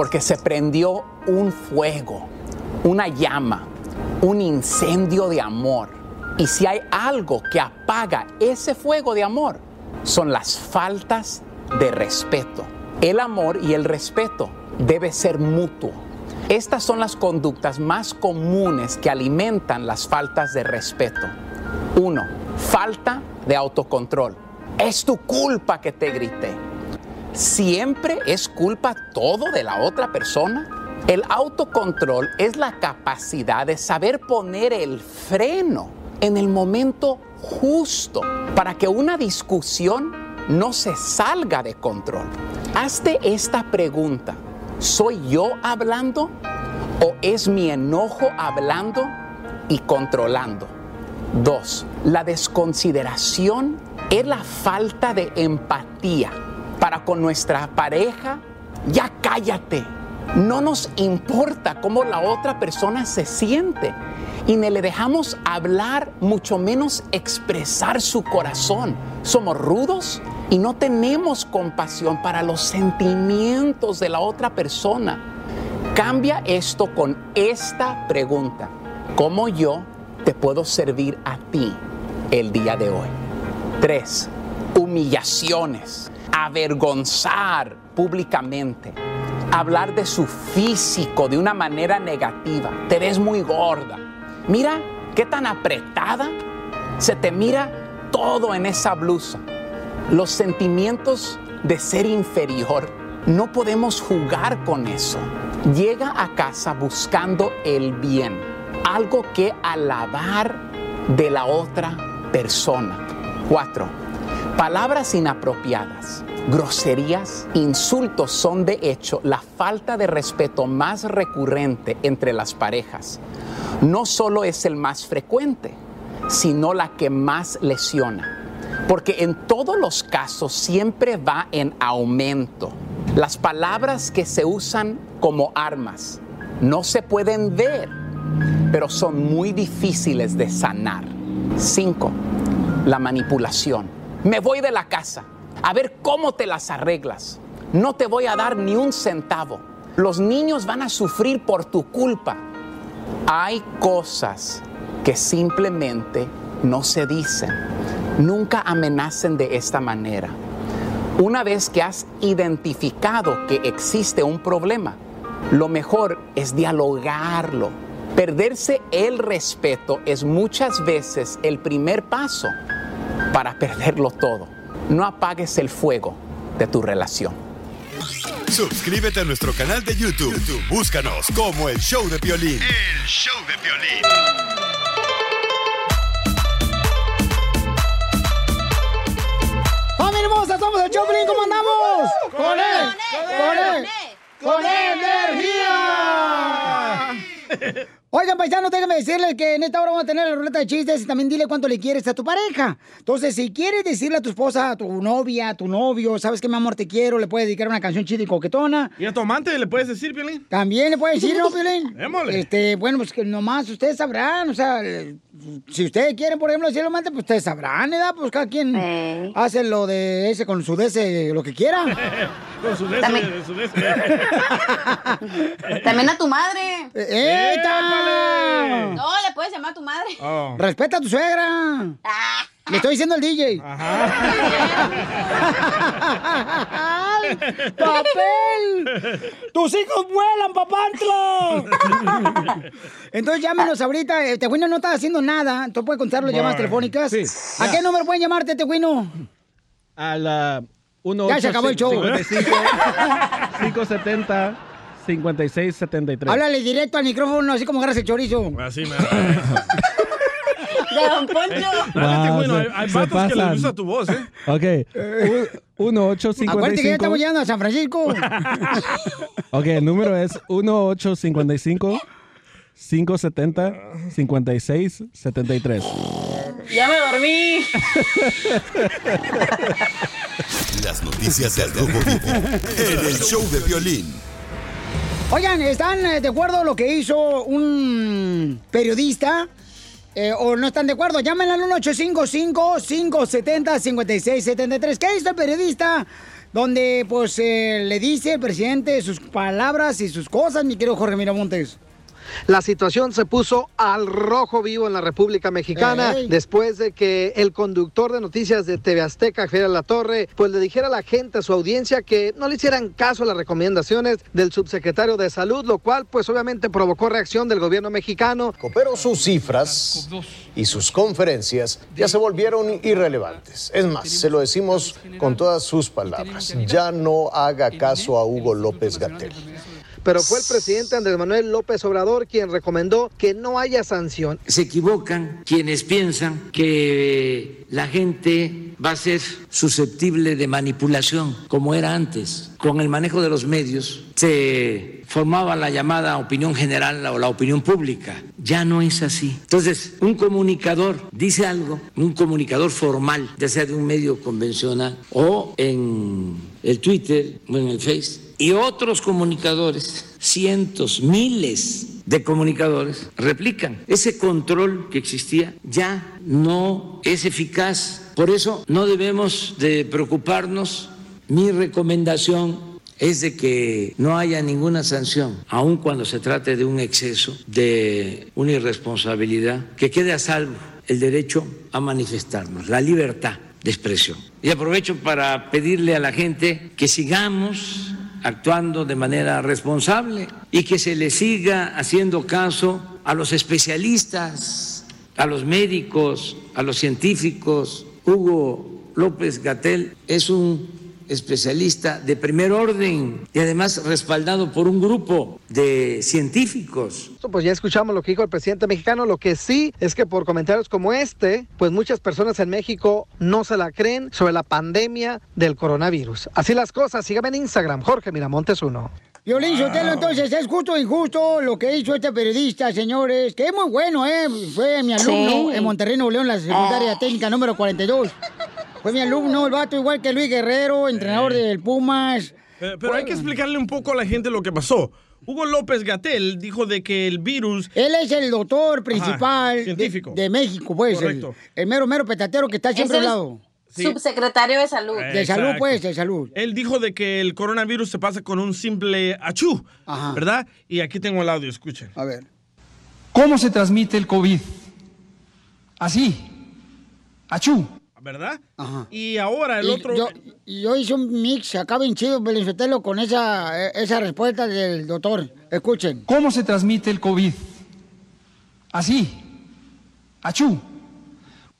Porque se prendió un fuego, una llama, un incendio de amor. Y si hay algo que apaga ese fuego de amor, son las faltas de respeto. El amor y el respeto debe ser mutuo. Estas son las conductas más comunes que alimentan las faltas de respeto. Uno, falta de autocontrol. Es tu culpa que te grité. ¿Siempre es culpa todo de la otra persona? El autocontrol es la capacidad de saber poner el freno en el momento justo para que una discusión no se salga de control. Hazte esta pregunta. ¿Soy yo hablando o es mi enojo hablando y controlando? Dos, la desconsideración es la falta de empatía para con nuestra pareja. Ya cállate. No nos importa cómo la otra persona se siente y ni le dejamos hablar, mucho menos expresar su corazón. Somos rudos y no tenemos compasión para los sentimientos de la otra persona. Cambia esto con esta pregunta. ¿Cómo yo te puedo servir a ti el día de hoy? Tres, humillaciones, avergonzar públicamente, hablar de su físico de una manera negativa. Te ves muy gorda. Mira qué tan apretada se te mira todo en esa blusa. Los sentimientos de ser inferior, no podemos jugar con eso. Llega a casa buscando el bien, algo que alabar de la otra persona. Cuatro, palabras inapropiadas, groserías, insultos son de hecho la falta de respeto más recurrente entre las parejas. No solo es el más frecuente, sino la que más lesiona. Porque en todos los casos siempre va en aumento. Las palabras que se usan como armas no se pueden ver, pero son muy difíciles de sanar. 5. La manipulación. Me voy de la casa. A ver cómo te las arreglas. No te voy a dar ni un centavo. Los niños van a sufrir por tu culpa. Hay cosas que simplemente no se dicen. Nunca amenacen de esta manera. Una vez que has identificado que existe un problema, lo mejor es dialogarlo. Perderse el respeto es muchas veces el primer paso para perderlo todo. No apagues el fuego de tu relación. Suscríbete a nuestro canal de YouTube. YouTube, Búscanos como el show de violín. El show de violín. ¡Familia hermosa! ¡Somos el Choplin! ¿Cómo andamos? ¡Con él! ¡Con él! ¡Con energía! Oigan, paisanos, déjenme decirles que en esta hora vamos a tener la ruleta de chistes y también dile cuánto le quieres a tu pareja. Entonces, si quieres decirle a tu esposa, a tu novia, a tu novio, sabes que mi amor te quiero, le puedes dedicar una canción chida y coquetona. ¿Y a tu amante le puedes decir, Piolín? También le puedes decir, ¿no, Piolín? Démosle. Este, bueno, pues que nomás ustedes sabrán, o sea, si ustedes quieren, por ejemplo, un amante, pues ustedes sabrán, ¿verdad? Pues cada quien hace lo de ese con su de ese, lo que quiera. Con su También. su. También a tu madre. ¡Eta! No, le puedes llamar a tu madre. Oh. Respeta a tu suegra. Le estoy diciendo al DJ. ¡Ay, ¡Papel! ¡Tus hijos vuelan, papantlo! Entonces llámenos ahorita. Eh, Tehuino no está haciendo nada. Tú puedes contar las llamadas telefónicas. sí. ¿A qué número pueden llamarte, Tehuino? A la 1 Ya se acabó el show. 55 570 5673. Háblale directo al micrófono, así como agarras el chorizo. Así me. De Don Poncho. Wow, bueno, se- hay, hay se vatos que les gusta tu voz, ¿eh? Ok. 1 8 Acuérdate que ya estamos 55 llegando a San Francisco. Ok, el número es 1 8 55 570 56 73. Ya me dormí. Las noticias del Rojo Vivo en el show de violín. Oigan, ¿están eh, de acuerdo lo que hizo un periodista? Eh, ¿O no están de acuerdo? Llámenle al 1855-570-5673. ¿Qué hizo el periodista? Donde, pues, eh, le dice el presidente sus palabras y sus cosas, mi querido Jorge Miramontes. La situación se puso al rojo vivo en la República Mexicana después de que el conductor de noticias de TV Azteca, Javier La Torre, pues le dijera a la gente, a su audiencia, que no le hicieran caso a las recomendaciones del subsecretario de Salud, lo cual pues obviamente provocó reacción del gobierno mexicano. Pero sus cifras y sus conferencias ya se volvieron irrelevantes. Es más, se lo decimos con todas sus palabras. Ya no haga caso a Hugo López Gatel. Pero fue el presidente Andrés Manuel López Obrador quien recomendó que no haya sanción. Se equivocan quienes piensan que la gente va a ser susceptible de manipulación como era antes. Con el manejo de los medios se formaba la llamada opinión general o la opinión pública. Ya no es así. Entonces, un comunicador dice algo, un comunicador formal, ya sea de un medio convencional o en el Twitter o en el Face, y otros comunicadores, cientos, miles de comunicadores, replican. Ese control que existía ya no es eficaz. Por eso no debemos de preocuparnos. Mi recomendación es de que no haya ninguna sanción, aun cuando se trate de un exceso, de una irresponsabilidad, que quede a salvo el derecho a manifestarnos, la libertad Y aprovecho para pedirle a la gente que sigamos actuando de manera responsable y que se le siga haciendo caso a los especialistas, a los médicos, a los científicos. Hugo López Gatel es un especialista de primer orden y además respaldado por un grupo de científicos. Pues ya escuchamos lo que dijo el presidente mexicano. Lo que sí es que por comentarios como este, pues muchas personas en México no se la creen sobre la pandemia del coronavirus. Así las cosas. Sígame en Instagram, Jorge Miramontes 1. Violín Sotelo, entonces, ¿es justo o injusto lo que hizo este periodista, señores? Que es muy bueno, ¿eh? Fue mi alumno Sí. en Monterrey, Nuevo León, la secundaria técnica número 42. Fue mi alumno, el vato, igual que Luis Guerrero, entrenador del Pumas. Eh, pero hay que explicarle un poco a la gente lo que pasó. Hugo López Gatel dijo de que el virus... Él es el doctor principal de- científico. De, México, pues. Correcto. el mero, mero petatero que está siempre Es al lado. Subsecretario de Salud. De salud, pues, de salud. Él dijo de que el coronavirus se pasa con un simple achú, ¿verdad? Y aquí tengo el audio, escuchen. A ver. ¿Cómo se transmite el COVID? Así. Achú. ¿Verdad? Ajá. Y ahora el Y otro... Yo, hice un mix acá bien chido, Belinfetelo, con esa, eh, esa respuesta del doctor. Escuchen. ¿Cómo se transmite el COVID? Así. Achú.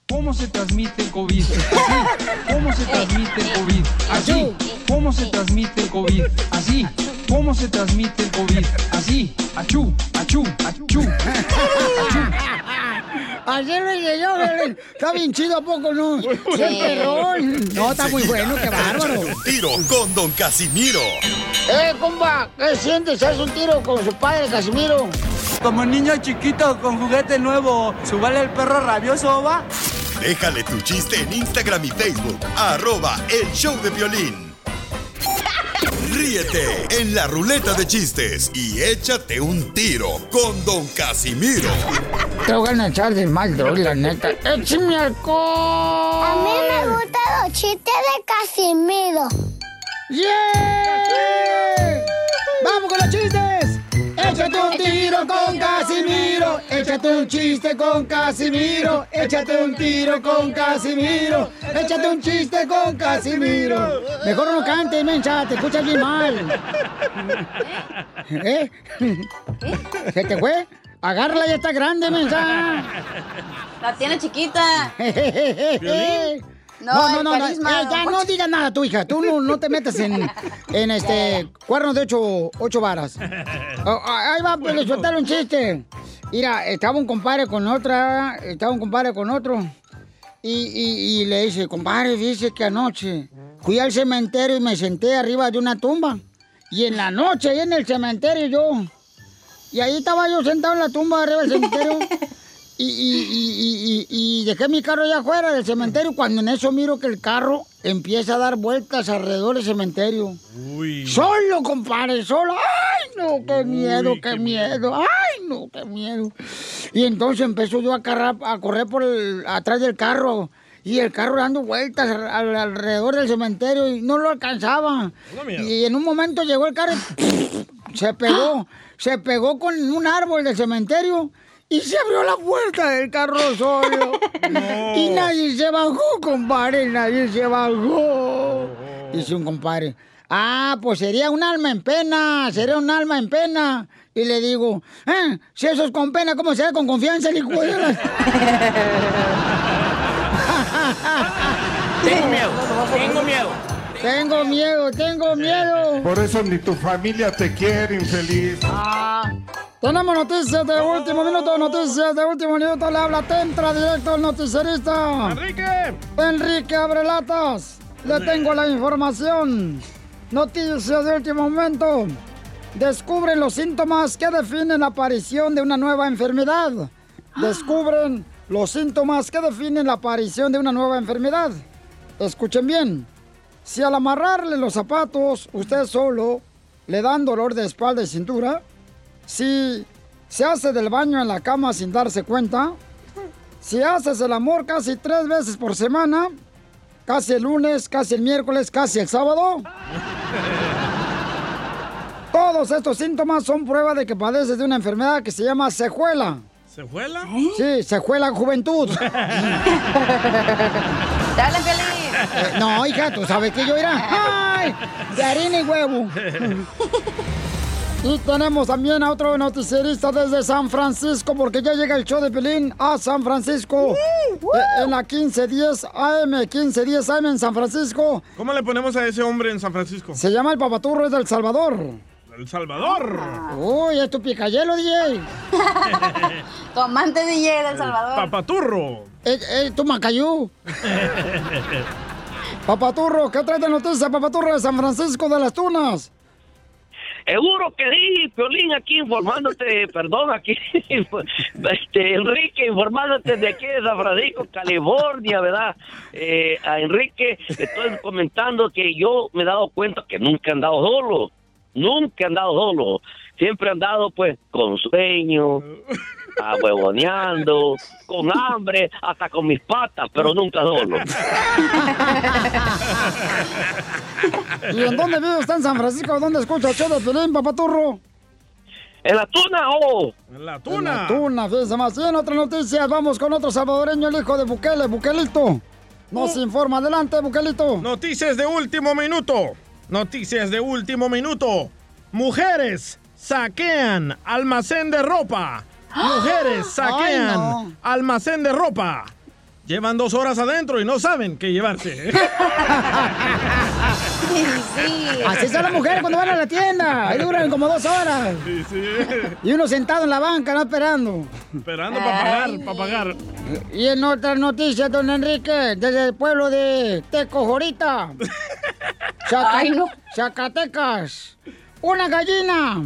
¿Cómo se transmite el COVID? Así. ¿Cómo se transmite el COVID? Así. ¿Cómo se transmite el COVID? Así. ¿Cómo se transmite el COVID? Así. Achú, achú, achú. Así lo hice yo, Belén. Está bien chido, ¿a poco no? ¡Qué perrón! No, está muy bueno, qué bárbaro. Un tiro con Don Casimiro. ¡Eh, compa! ¿Qué sientes? ¿Haz un tiro con su padre, Casimiro? Como niño chiquito con juguete nuevo, ¿subale el perro rabioso, va? Déjale tu chiste en Instagram y Facebook. Arroba El Show de Violín. Ríete en la ruleta de chistes y échate un tiro con Don Casimiro. Te voy a echar de mal, la neta. ¡Échame alcohol! A mí me gustan los chistes de Casimiro. ¡Yeah! Échate un chiste con Casimiro, échate un tiro con Casimiro, échate un chiste con Casimiro. Mejor no cantes, mencha, te escuchas bien mal. ¿Eh? ¿Se te fue? Agárrala, ya está grande, mensa. La tiene chiquita. No, no, no, no, eh, ya no Poncho. digas nada tu hija. Tú no, no te metas en, en este cuernos de ocho, ocho varas. Oh, ah, ahí va, pues le soltaron un chiste. Mira, estaba un compadre con otra, estaba un compadre con otro. Y, y- y le dice, compadre, dice que anoche fui al cementerio y me senté arriba de una tumba. Y en la noche, ahí en el cementerio yo. Y ahí estaba yo sentado en la tumba arriba del cementerio. Y, y- y- y- dejé mi carro allá afuera del cementerio. Cuando en eso miro que el carro empieza a dar vueltas alrededor del cementerio. Solo, compadre, solo. ¡Ay, no, qué miedo, qué, miedo! ¡Ay, no, qué miedo! Y entonces empezó yo a, carrar- a correr por el- atrás del carro. Y el carro dando vueltas al- al- alrededor del cementerio y no lo alcanzaba. Y en un momento llegó el carro y se pegó. Se pegó con un árbol del cementerio y se abrió la puerta del carro solo. Y nadie se bajó, compadre, nadie se bajó. Dice un compadre, ah, pues sería un alma en pena, sería un alma en pena. Y le digo, "Eh, si eso es con pena, ¿cómo será con confianza, el hijo de la-?" Tengo miedo, tengo miedo. Tengo miedo, tengo miedo. Por eso ni tu familia te quiere, infeliz. Ah, tenemos noticias de último minuto, noticias de último minuto. Le habla Tentra directo al noticierista. ¡Enrique! Enrique Abrelatas. Le tengo la información. Noticias de último momento. Descubren los síntomas que definen la aparición de una nueva enfermedad. Descubren los síntomas que definen la aparición de una nueva enfermedad. Escuchen bien. Si al amarrarle los zapatos, usted solo le dan dolor de espalda y cintura, si se hace del baño en la cama sin darse cuenta, si haces el amor casi tres veces por semana, casi el lunes, casi el miércoles, casi el sábado, todos estos síntomas son prueba de que padeces de una enfermedad que se llama sejuela. ¿Sejuela? Sí, sejuela juventud. Dale, Piolín. Eh, no, hija, tú sabes que yo era. ¡Ay! De harina y huevo. Y tenemos también a otro noticierista desde San Francisco, porque ya llega el show de Pelín a San Francisco. Eh, En la 1510 AM, 1510 AM en San Francisco. ¿Cómo le ponemos a ese hombre en San Francisco? Se llama el Papaturro, es del Salvador. El Salvador. Uy, es tu picayelo, DJ. Tu amante DJ de El Salvador. Papaturro. Es, es tu macayú. Papaturro, ¿qué traes de noticias, Papaturro de San Francisco de las Tunas? Seguro que sí, Piolín aquí informándote, perdón, aquí, este, Enrique informándote de aquí de San Francisco, California, ¿verdad? Eh, a Enrique estoy comentando que yo me he dado cuenta que nunca he andado solo, nunca he andado solo, siempre he andado pues con sueño, ahuevoneando, con hambre, hasta con mis patas, pero nunca solo. ¿Y en dónde vive usted en San Francisco? ¿Dónde escucha el show de Pelín, Papaturro? En la tuna, oh. En la En la tuna, fíjense más. Y en otras noticias, vamos con otro salvadoreño, el hijo de Bukele, Bukelito. Nos informa. Adelante, Bucalito. Noticias de último minuto. Noticias de último minuto. Mujeres saquean almacén de ropa. Mujeres saquean Ay, no. almacén de ropa. Llevan dos horas adentro y no saben qué llevarse. Así son las mujeres cuando van a la tienda. Ahí duran como dos horas. Sí, sí. Y uno sentado en la banca, no esperando. Esperando para pagar, para pagar. Y en otras noticias, don Enrique, desde el pueblo de Tecojorita. Zaca- Zacatecas. Una gallina.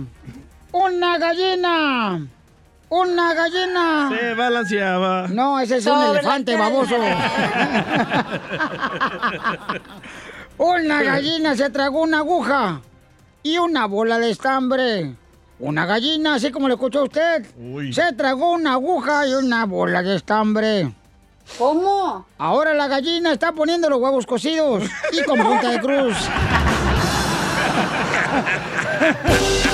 Una gallina. Una gallina. Se balanceaba. No, ese es un Sobre elefante, baboso. Una gallina se tragó una aguja y una bola de estambre. Una gallina, así como lo escuchó usted, se tragó una aguja y una bola de estambre. ¿Cómo? Ahora la gallina está poniendo los huevos cocidos y con punta de cruz.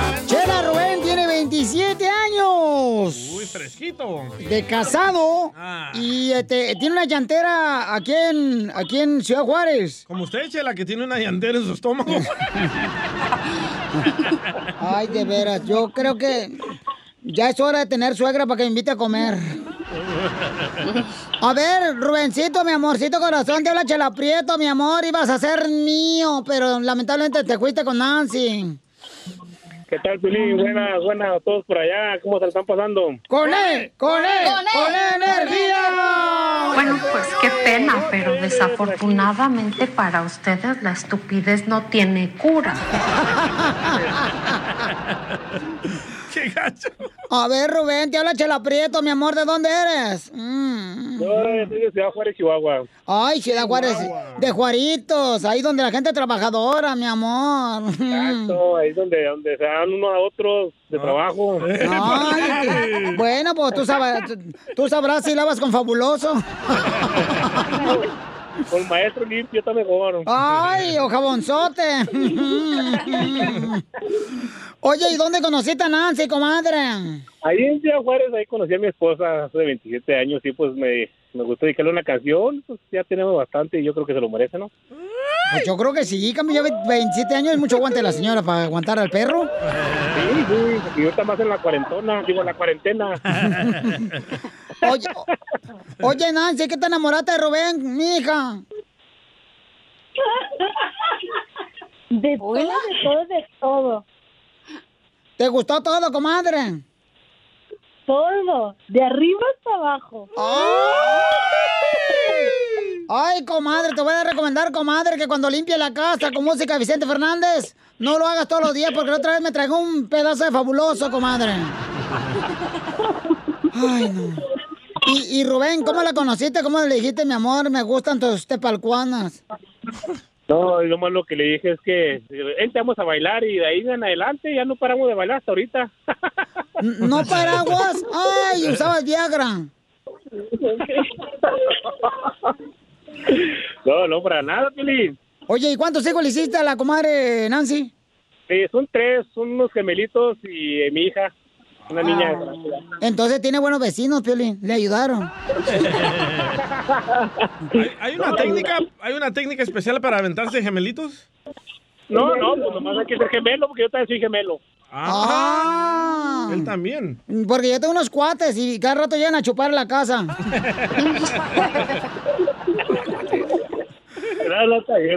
años. Uy, fresquito. De casado. Ah. Y este, tiene una llantera aquí en, aquí en Ciudad Juárez. Como usted, Chela, que tiene una llantera en su estómago. Ay, de veras, yo creo que ya es hora de tener suegra para que me invite a comer. A ver, Rubencito, mi amorcito corazón, te habla Chela Prieto, mi amor, ibas a ser mío, pero lamentablemente te fuiste con Nancy. ¿Qué tal, Pilín? Buenas, buenas a todos por allá. ¿Cómo se la están pasando? ¡Con él! ¡Con él! ¡Con energía! Bueno, pues qué pena, pero desafortunadamente para ustedes la estupidez no tiene cura. ¡Qué gacho! A ver, Rubén, te habla Chela Prieto, mi amor, ¿de dónde eres? Mm. Yo soy de Ciudad Juárez, Chihuahua. Ay, Ciudad Juárez, de Juaritos, ahí donde la gente es trabajadora, mi amor. Exacto, ahí es donde, donde se dan unos a otros de trabajo. Ay, bueno, pues tú sabrás, tú sabrás si lavas con fabuloso. Con maestro limpio está mejor. Ay, o jabonzote. Oye, ¿y dónde conociste a Nancy, comadre? Ahí en Ciudad Juárez, ahí conocí a mi esposa hace 27 años y pues me, me gustó dedicarle una canción. Pues ya tenemos bastante y yo creo que se lo merece, ¿no? Pues yo creo que sí, cambio, ya ve- 27 años, es mucho aguante la señora para aguantar al perro. Sí, sí, y ahorita más en la cuarentona, digo, en la cuarentena. Oye, oye, Nancy, ¿qué te enamoraste de Rubén, mi hija? De todo, de todo, de todo. ¿Te gustó todo, comadre? Todo, de arriba hasta abajo. Ay, comadre, te voy a recomendar, comadre, que cuando limpie la casa con música de Vicente Fernández, no lo hagas todos los días porque la otra vez me traigo un pedazo de fabuloso, comadre. Ay, no. Y, Rubén, ¿cómo la conociste? ¿Cómo le dijiste, mi amor? Me gustan tus tepalcuanas. No, lo más lo que le dije es que te vamos a bailar y de ahí en adelante ya no paramos de bailar hasta ahorita. ¿No paraguas? Ay, usabas Viagra. No, no, para nada, Pili. Oye, ¿y cuántos hijos le hiciste a la comadre Nancy? Sí, son tres, son unos gemelitos y eh, mi hija, una niña. Entonces tiene buenos vecinos, Piolín. Le ayudaron. ¿Hay, hay una técnica, ¿Hay una técnica especial para aventarse gemelitos? No, no, pues nomás hay que ser gemelo porque yo también soy gemelo. Ah. Él también. Porque yo tengo unos cuates y cada rato llegan a chupar la casa.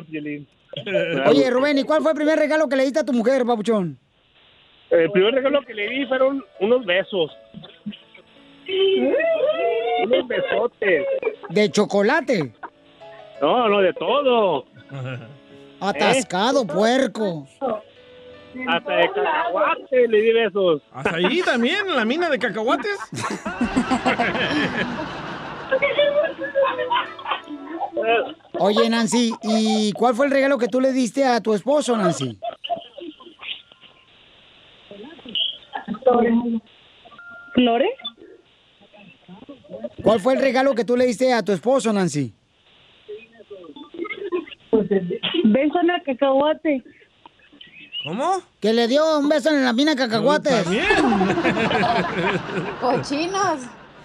Piolín. Oye, Rubén, ¿y cuál fue el primer regalo que le diste a tu mujer, papuchón? El primer regalo que le di fueron unos besos. Unos besotes. ¿De chocolate? No, no, de todo. Atascado, puerco. Hasta de cacahuate le di besos. ¿Hasta ahí también, en la mina de cacahuates? Oye, Nancy, ¿y cuál fue el regalo que tú le diste a tu esposo, Nancy? ¿Flores? ¿Cuál fue el regalo que tú le diste a tu esposo, Nancy? Beso en el cacahuate. ¿Cómo? Que le dio un beso en la mina de cacahuates. Cochinos.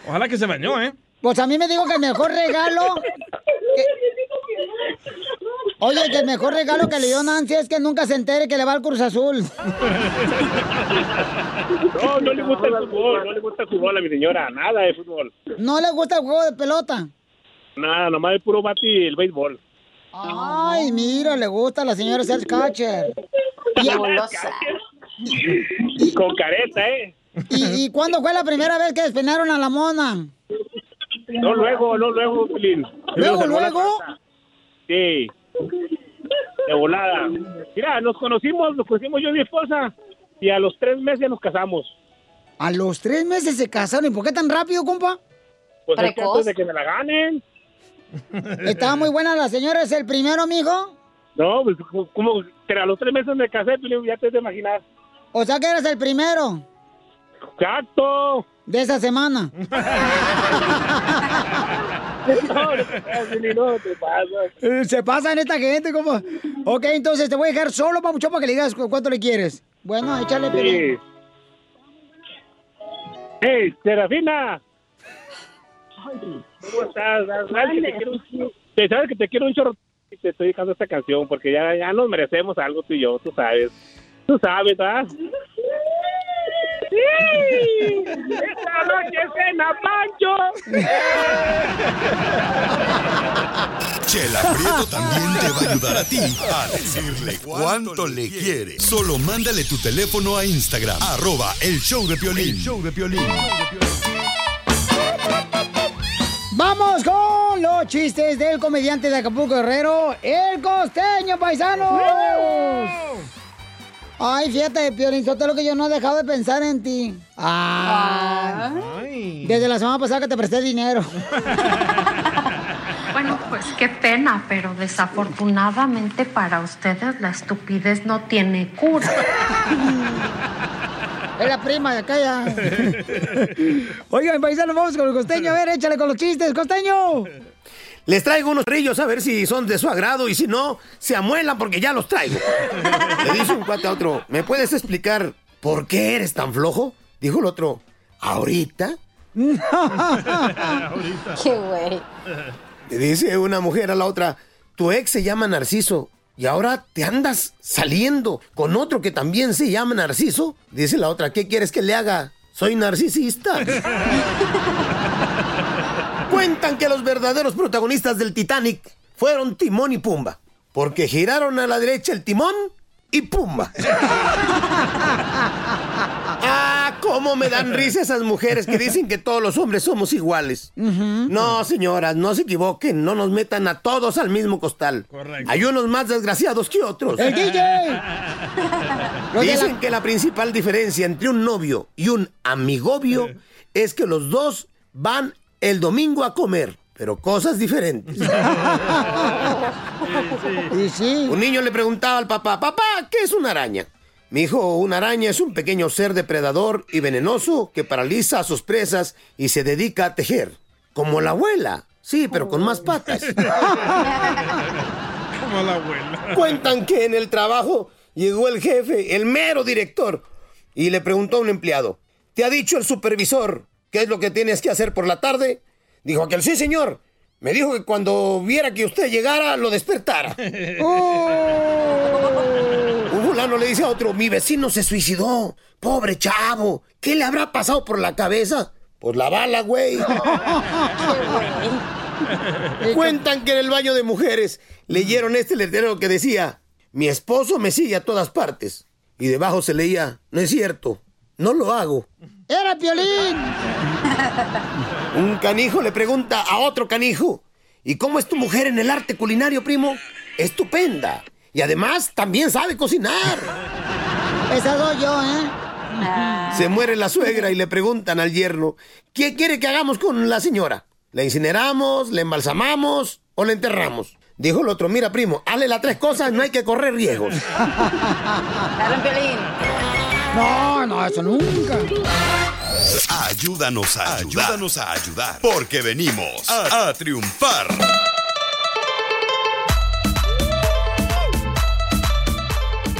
Ojalá que se bañó, ¿eh? Pues a mí me dijo que el mejor regalo. que- Oye, que el mejor regalo que le dio Nancy es que nunca se entere que le va al Cruz Azul. No, no le gusta el fútbol, no le gusta el fútbol a mi señora, nada de fútbol. No le gusta el juego de pelota. Nada, nomás el puro bate y el béisbol. Ay, mira, le gusta a la señora ser catcher. Y con careta, ¿eh? ¿Y, ¿Y cuándo fue la primera vez que despeinaron a la mona? No luego, no luego, Pilín. ¿Luego, luego? Sí. De volada. Mira, nos conocimos, nos conocimos yo y mi esposa. Y a los tres meses nos casamos. A los tres meses se casaron. ¿Y por qué tan rápido, compa? Pues es que antes de que me la ganen. Estaba muy buena la señora. ¿Es el primero, mijo? No, pues como que a los tres meses me casé, ya te de imaginar. O sea que eres el primero. Exacto. De esa semana. No, te. Eh, Se pasan esta gente, como. Ok, entonces te voy a dejar solo, papuchón, para que le digas cu- cuánto le quieres. Bueno, échale, Sí. ¡Hey, Serafina! ¿Cómo estás? ¿Sabes que te quiero un, te- sabes que te quiero un chorro? Y Te estoy dedicando esta canción porque ya, ya nos merecemos algo tú y yo, tú sabes. Tú sabes, ¿verdad? ¡Sí! ¡Esta noche cena Pancho! Chela Prieto también te va a ayudar a ti a decirle cuánto le quiere. Solo mándale tu teléfono a Instagram, arroba el show de Piolín. El show de Piolín. Vamos con los chistes del comediante de Acapulco Guerrero, el costeño, paisanos. Ay, fíjate, Piolín, lo que yo no he dejado de pensar en ti. Ay. Desde la semana pasada que te presté dinero. Bueno, pues qué pena, pero desafortunadamente para ustedes la estupidez no tiene cura. Es la prima de acá ya. Oigan, paisanos, vamos con el costeño. A ver, échale con los chistes, costeño. Les traigo unos rillos a ver si son de su agrado y si no, se amuelan porque ya los traigo. Le dice un cuate a otro, ¿me puedes explicar por qué eres tan flojo? Dijo el otro, ¿ahorita? Qué güey. Le dice una mujer a la otra, tu ex se llama Narciso y ahora te andas saliendo con otro que también se llama Narciso. Dice la otra, ¿qué quieres que le haga? Soy narcisista. Cuentan que los verdaderos protagonistas del Titanic fueron Timón y Pumba, porque giraron a la derecha el timón y Pumba. Ah, cómo me dan risa esas mujeres que dicen que todos los hombres somos iguales. No, señoras, no se equivoquen, no nos metan a todos al mismo costal. Correcto. Hay unos más desgraciados que otros. ¡El DJ! Dicen que la principal diferencia entre un novio y un amigobio es que los dos van el domingo a comer, pero cosas diferentes. Un niño le preguntaba al papá, papá, ¿qué es una araña? Mi hijo, una araña es un pequeño ser depredador y venenoso que paraliza a sus presas y se dedica a tejer. Como la abuela. Sí, pero con más patas. Como la abuela. Cuentan que en el trabajo llegó el jefe, el mero director, y le preguntó a un empleado, ¿te ha dicho el supervisor qué es lo que tienes que hacer por la tarde? Dijo aquel, sí, señor. Me dijo que cuando viera que usted llegara, lo despertara. Un fulano le dice a otro, mi vecino se suicidó. Pobre chavo. ¿Qué le habrá pasado por la cabeza? Por la bala, güey. Cuentan que en el baño de mujeres leyeron este letrero que decía, mi esposo me sigue a todas partes. Y debajo se leía, no es cierto, no lo hago. ¡Era Piolín! Un canijo le pregunta a otro canijo, ¿y cómo es tu mujer en el arte culinario, primo? Estupenda. Y además también sabe cocinar. Esa soy yo, ¿eh? Se muere la suegra y le preguntan al yerno, ¿qué quiere que hagamos con la señora? ¿La incineramos, la embalsamamos o la enterramos? Dijo el otro, mira primo, hazle las tres cosas, no hay que correr riesgos. No, no, eso nunca. Ayúdanos a ayudar. Ayúdanos a ayudar. Porque venimos a, a triunfar.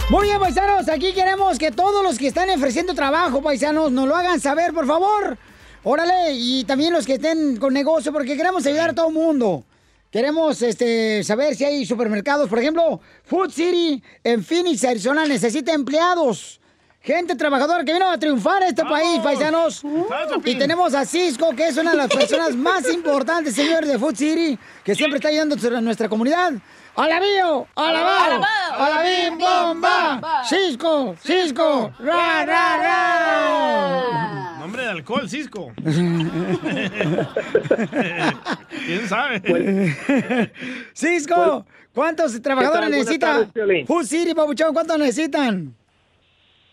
Muy bien, paisanos, aquí queremos que todos los que están ofreciendo trabajo, paisanos, nos lo hagan saber, por favor. Órale, y también los que estén con negocio, porque queremos ayudar a todo el mundo. Queremos este, saber si hay supermercados. Por ejemplo, Food City en Phoenix, Arizona, necesita empleados. Gente trabajadora que vino a triunfar a este país, paisanos. Y tenemos a Cisco, que es una de las personas más importantes, señores, de Food City, que siempre está ayudando a nuestra comunidad. ¡Alabío! ¡Alabao! ¡Alabim, bomba! ¡Cisco! ¡Cisco! ¡Ra, ra, ra! Nombre de alcohol, Cisco. ¿Quién sabe? Cisco, ¿cuántos trabajadores ¿Qué tal? Buenas necesita tardes, Piolín. Food City, Pabuchón? ¿Cuántos necesitan?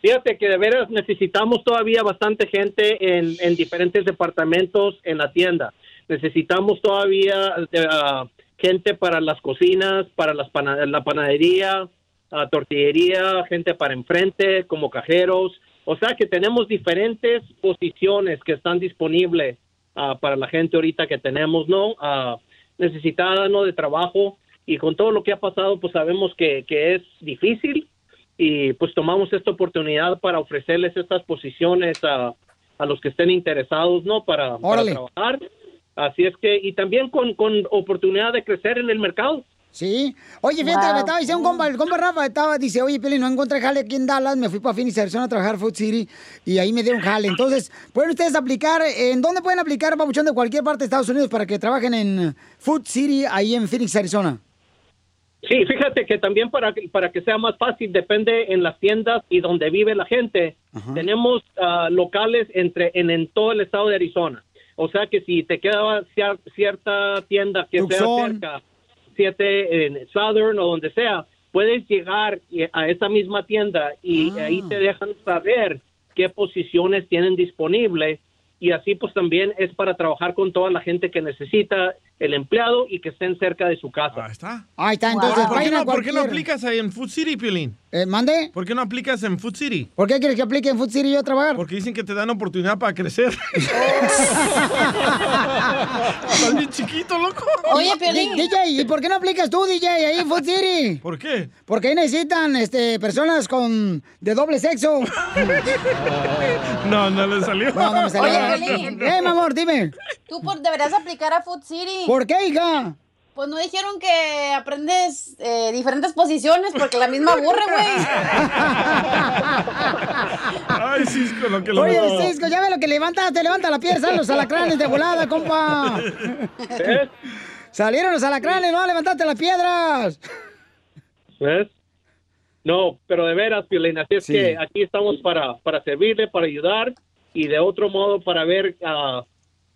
Fíjate que de veras necesitamos todavía bastante gente en, en diferentes departamentos en la tienda. Necesitamos todavía eh, ah, gente para las cocinas, para las la panadería, ah, tortillería, gente para enfrente, como cajeros. O sea que tenemos diferentes posiciones que están disponibles ah, para la gente ahorita que tenemos, ¿no? Necesitada, ¿no? De trabajo. Y con todo lo que ha pasado, pues sabemos que, que es difícil y pues tomamos esta oportunidad para ofrecerles estas posiciones a, a los que estén interesados, ¿no? Para, para trabajar. Así es que, y también con, con oportunidad de crecer en el mercado. Sí. Oye, fíjate, Wow. me estaba diciendo un compa, el compa Rafa estaba, dice, oye, Peli, no encontré jale aquí en Dallas, me fui para Phoenix, Arizona a trabajar Food City y ahí me dieron jale. Entonces, ¿pueden ustedes aplicar? ¿En dónde pueden aplicar, Pabuchón, de cualquier parte de Estados Unidos para que trabajen en Food City, ahí en Phoenix, Arizona? Sí, fíjate que también para, que- para que sea más fácil, depende en las tiendas y donde vive la gente. Tenemos ah, locales entre en, en todo el estado de Arizona. O sea que si te queda cier- cierta tienda que sea Tucson. cerca, siete en Southern o donde sea, puedes llegar a esa misma tienda y ahí te dejan saber qué posiciones tienen disponible y así pues también es para trabajar con toda la gente que necesita el empleado y que estén cerca de su casa. Ahí está. Ahí está, entonces, ¿Por, qué vayan a no, por qué no aplicas ahí en Food City, Piolín? Eh, ¿Mande? ¿Por qué no aplicas en Food City? ¿Por qué quieres que aplique en Food City y yo a trabajar? Porque dicen que te dan oportunidad para crecer. Estás bien chiquito, loco. Di- DJ, ¿y por qué no aplicas tú, DJ, ahí en Food City? ¿Por qué? Porque ahí necesitan este, personas con de doble sexo. No, no le salió. No, no me salió. Oye, Piolín. Eh, mi amor, dime. Tú por- deberías aplicar a Food City. ¿Por qué, hija? Pues no dijeron que aprendes eh, diferentes posiciones porque la misma aburre, güey. Ay, Cisco, lo que lo Oye, Cisco, ya ve lo que levantas, te levanta la piel, salen los alacranes de volada, compa. Salieron los alacranes, no levantaste las piedras. ¿Ves? No, pero de veras, Piolín, así es Sí. que aquí estamos para, para servirle, para ayudar y de otro modo para ver ah,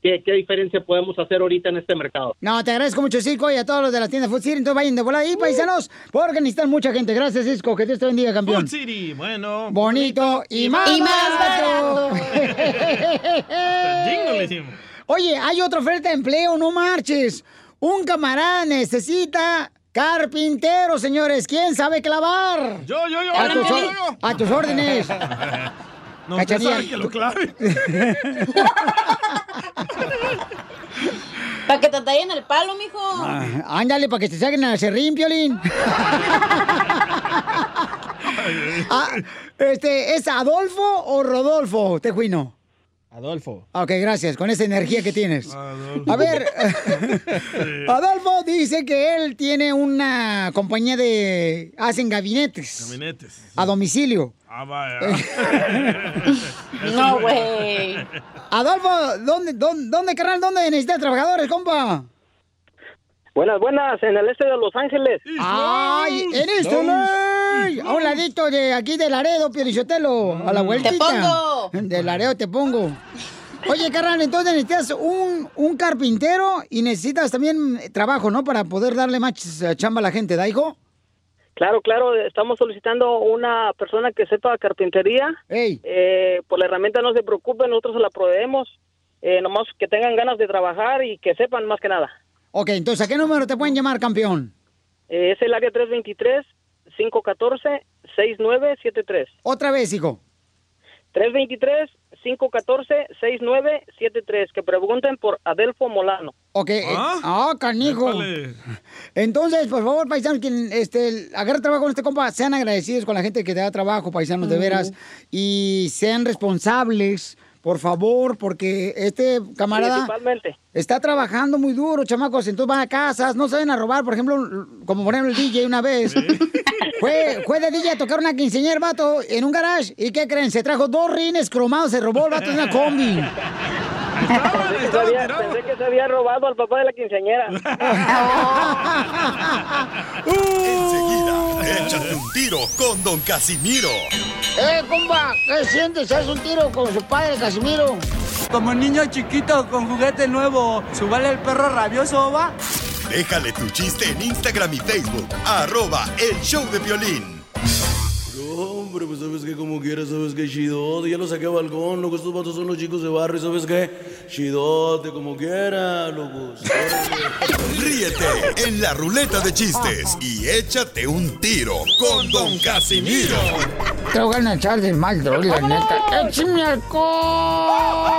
qué, qué diferencia podemos hacer ahorita en este mercado. No, te agradezco mucho, Cisco, y a todos los de la tienda Food City. Entonces vayan de volada ahí, paisanos, porque necesitan mucha gente. Gracias, Cisco. Que Dios te bendiga, campeón. Food City, bueno. Bonito y más, Y más barato. Oye, hay otra oferta de empleo, no marches. Un camarada necesita carpintero, señores. ¿Quién sabe clavar? Yo, yo, yo. A yo, tus, yo, yo. a tus órdenes. No, usted Cachanilla. sabe que lo clave. Para que te tallen el palo, mijo. Ah, Ándale, para que te saquen al serrín, Piolín. Ah, este, ¿Es Adolfo o Rodolfo, Tejuino? Adolfo. Ok, gracias, con esa energía que tienes. Adolfo. A ver, Adolfo dice que él tiene una compañía de... hacen gabinetes Gabinetes. a domicilio. Ah, vaya. No, güey. Adolfo, ¿dónde, dónde, dónde, carnal, dónde necesitas trabajadores, compa? Buenas, buenas, en el este de Los Ángeles. ¡Ay! ¡En esto, A un ladito de aquí de Laredo, Piolichotelo, a la vueltita. Te pongo. De Laredo te pongo. Oye, carnal, entonces necesitas un, un carpintero y necesitas también trabajo, ¿no? Para poder darle más ch- chamba a la gente, ¿da, hijo? Claro, claro, estamos solicitando una persona que sepa carpintería. Eh, por la herramienta no se preocupen, nosotros se la proveemos. Eh, nomás que tengan ganas de trabajar y que sepan más que nada. Ok, entonces, ¿a qué número te pueden llamar, campeón? Eh, es el área 323-514-6973. Otra vez, hijo. 323-514-6973. Que pregunten por Adelfo Molano. Ok, eh, ah, canijo. Entonces, por favor, paisanos, quien este, agarra trabajo con este compa, sean agradecidos con la gente que te da trabajo, paisanos, de veras, y sean responsables, por favor, porque este camarada Principalmente. está trabajando muy duro, chamacos, entonces van a casas, no saben a robar, por ejemplo, como por ejemplo el DJ una vez. Fue, fue de DJ a tocar una quinceañera, el vato, en un garage, ¿y qué creen? Se trajo dos rines cromados, se robó el vato de una combi. Pensé que, se había, pensé que se había robado al papá de la quinceañera. Enseguida, échate un tiro con Don Casimiro. ¡Eh, compa! ¿Qué sientes? ¿Haz un tiro con su padre, Casimiro? Como niño chiquito con juguete nuevo, ¿subale el perro rabioso, va? Déjale tu chiste en Instagram y Facebook. Arroba El Show de Violín. Hombre, pues sabes que como quieras, sabes que chidote, ya lo saqué a balcón, loco, estos vatos son los chicos de barrio, ¿sabes qué? Chidote, como quiera, locos. Ríete en la ruleta de chistes y échate un tiro con Don Casimiro. Te voy a echar de mal, droga, la neta. ¡Échame alcohol!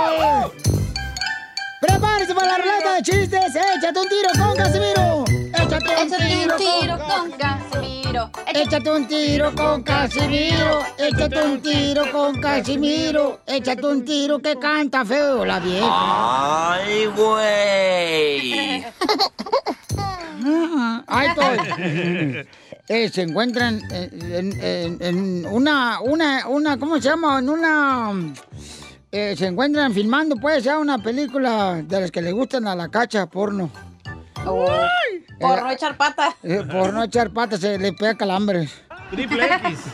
¡Prepárese para la ruleta de chistes! ¡Échate un tiro con Casimiro! ¡Échate un tiro, con Casimiro. Échate un tiro con Casimiro, échate un tiro con Casimiro, échate un tiro que canta feo la vieja. ¡Ay, güey! Ahí estoy. Eh, se encuentran en, en- en una, una, una, ¿cómo se llama? En una, eh, se encuentran filmando, pues, ya una película de las que le gustan a la cacha porno. Por Eh, no echar pata. eh, por no echar patas se le pega calambres. Triple X.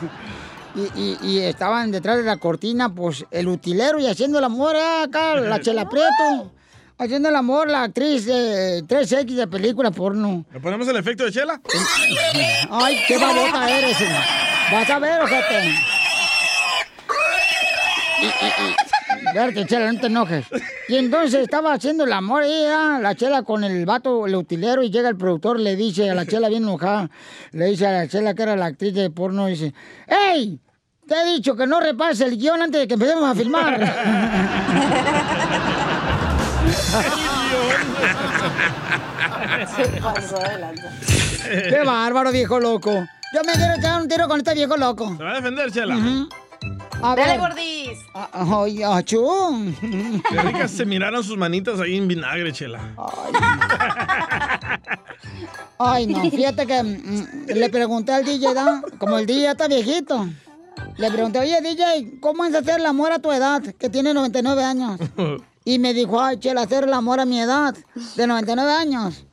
Y, y- y estaban detrás de la cortina, pues, el utilero y haciendo el amor ah, acá, la chela Prieto. Haciendo el amor, la actriz de 3X de película porno. ¿Le ponemos el efecto de chela? Ay, qué babota eres. Vas a ver, ojete. Y, y, y, verte, chela, no te enojes. Y entonces estaba haciendo el amor ella, la chela con el vato, el utilero, y llega el productor, le dice a la chela bien enojada, le dice a la chela que era la actriz de porno, dice, ¡Ey! Te he dicho que no repases el guion antes de que empecemos a filmar. ¡Qué bárbaro, viejo loco! Yo me quiero echar un tiro con este viejo loco. ¿Se va a defender, chela? A Dale, ver. Gordis. Ay, achú. Qué ricas se miraron sus manitas ahí en vinagre, chela. Ay, no, fíjate que mm, le pregunté al DJ, ¿da? como el DJ está viejito. Le pregunté, oye, DJ, ¿cómo es hacer el amor a tu edad, que tiene 99 años? Y me dijo, ay, chela, hacer el amor a mi edad, de 99 años.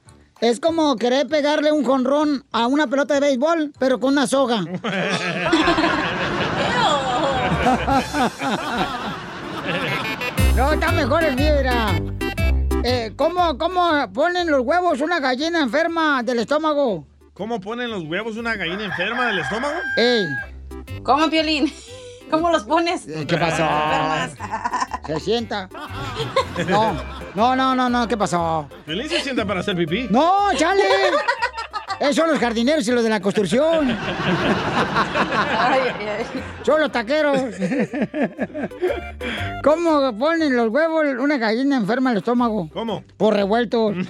Es como querer pegarle un jonrón a una pelota de béisbol, pero con una soga. No, está mejor el mira. Eh, ¿cómo, ¿Cómo ponen los huevos una gallina enferma del estómago? ¿Cómo ponen los huevos una gallina enferma del estómago? ¡Ey! ¿Cómo, Piolín? ¿Cómo los pones? Eh, ¿Qué pasó? Se sienta. No, no, no, no, no, ¿qué pasó? Piolín se sienta para hacer pipí. ¡No, chale! Esos son los jardineros y los de la construcción. Son los taqueros. ¿Cómo ponen los huevos una gallina enferma el estómago? ¿Cómo? Por revueltos.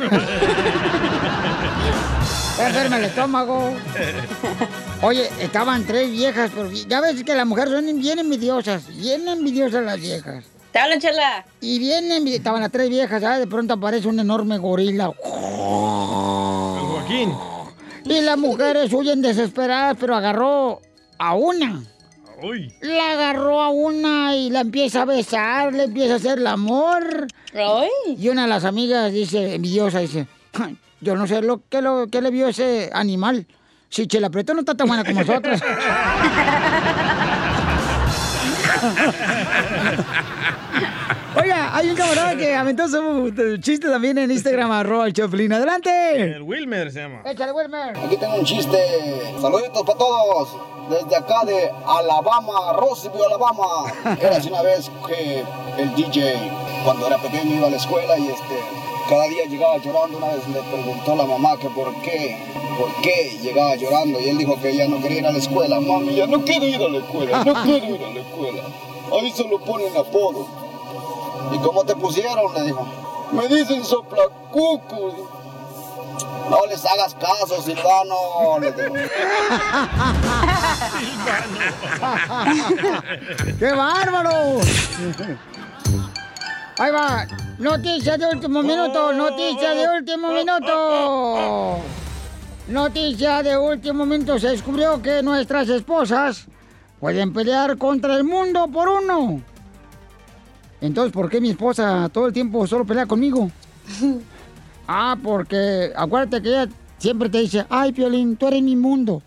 Enferma el estómago. Oye, estaban tres viejas, ya ves que las mujeres son bien envidiosas, bien envidiosas las viejas. Te hablan, chela. Y bien envi- estaban las tres viejas, ¿sabes? De pronto aparece un enorme gorila. Joaquín. Y las mujeres huyen desesperadas, pero agarró a una. Uy. La agarró a una y la empieza a besar, le empieza a hacer el amor. Y una de las amigas dice, envidiosa, dice, "Ay, yo no sé lo que, lo que le vio ese animal. Si Chela Prieto no está tan buena como nosotros. Oiga, hay un camarada que aventó su chiste también en Instagram, arroba el Choplin. ¡Adelante! El Wilmer se llama. Échale, Wilmer. Aquí tengo un chiste. Saluditos para todos. Desde acá de Alabama, Roseville, Alabama. Era así una vez que el DJ, cuando era pequeño, iba a la escuela y este, cada día llegaba llorando. Una vez le preguntó a la mamá que por qué, por qué llegaba llorando. Y él dijo que ella no quería ir a la escuela. Mami, ya no quiero ir a la escuela, no quiero ir a la escuela. Ahí se lo ponen apodo. ¿Y cómo te pusieron? Le dijo. Me dicen soplacuco. No les hagas caso, Silvano. Le digo. ¡Qué bárbaro! Ahí va. Noticia de último minuto. Noticia de último minuto. Noticia de último minuto. Se descubrió que nuestras esposas pueden pelear contra el mundo por uno. Entonces, ¿por qué mi esposa todo el tiempo solo pelea conmigo? Ah, porque acuérdate que ella siempre te dice, ay, Piolín, tú eres mi mundo.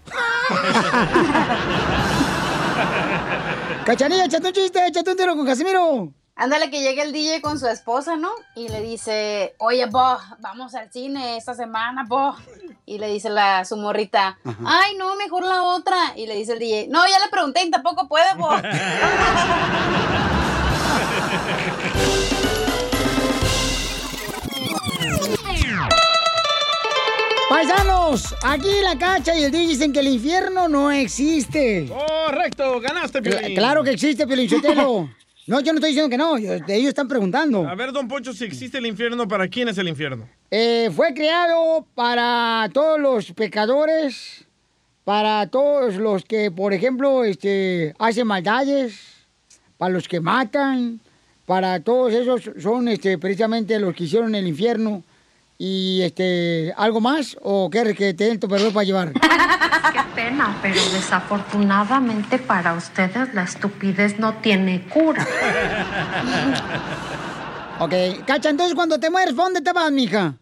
Cachanilla, échate un chiste, échate un tiro con Casimiro. Ándale que llegue el DJ con su esposa, ¿no? Y le dice, oye, bo, vamos al cine esta semana, bo. Y le dice la su morrita, ay, no, mejor la otra. Y le dice el DJ, no, ya le pregunté y tampoco puede, bo. Paisanos, aquí la cacha y el DJ dicen que el infierno no existe. Correcto, ganaste, Cla- Piolín. claro que existe, Piolichotelo. No, yo no estoy diciendo que no, ellos están preguntando. A ver, don Poncho, si existe el infierno, ¿para quién es el infierno? Eh, fue creado para todos los pecadores, para todos los que, por ejemplo, este, hacen maldades, para los que matan, para todos esos son este, precisamente los que hicieron el infierno. Y este, ¿algo más? ¿O quieres que te den tu perro para llevar? Qué pena, pero desafortunadamente para ustedes la estupidez no tiene cura. ok, Cacha, entonces cuando te mueres, ¿pa' ¿dónde te vas, mija?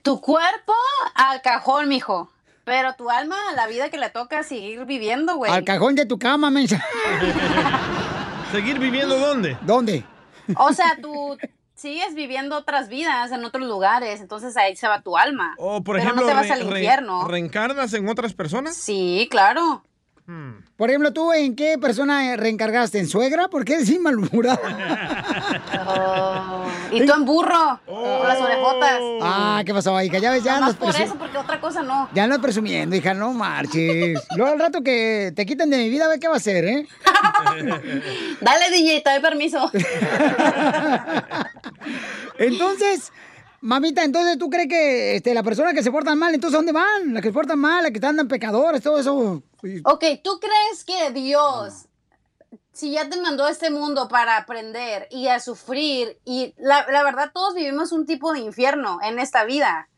Tu cuerpo al cajón, mijo. Pero tu alma a la vida que le toca seguir viviendo, güey. Al cajón de tu cama, mensa. ¿Seguir viviendo dónde? ¿Dónde? O sea, tú sigues viviendo otras vidas en otros lugares, entonces ahí se va tu alma. O, por Pero ejemplo, no te vas re- al re- infierno. ¿reencarnas en otras personas? Sí, claro. Por ejemplo, ¿tú en qué persona reencargaste? ¿En suegra? ¿Por qué eres malhumorada? Y tú en burro, con las orejotas. Ah, ¿qué pasó, hija? Ya ves, ya Nomás andas, por eso, porque otra cosa no. ya andas presumiendo, hija, no marches. Luego al rato que te quiten de mi vida, a ver qué va a hacer, ¿eh? Dale, DJ, te doy permiso. Entonces, mamita, entonces tú crees que este, la persona que se portan mal, entonces ¿a dónde van? Las que se portan mal, las que andan pecadores, todo eso. Ok, ¿tú crees que Dios, si ya te mandó a este mundo para aprender y a sufrir, y la, la verdad todos vivimos un tipo de infierno en esta vida,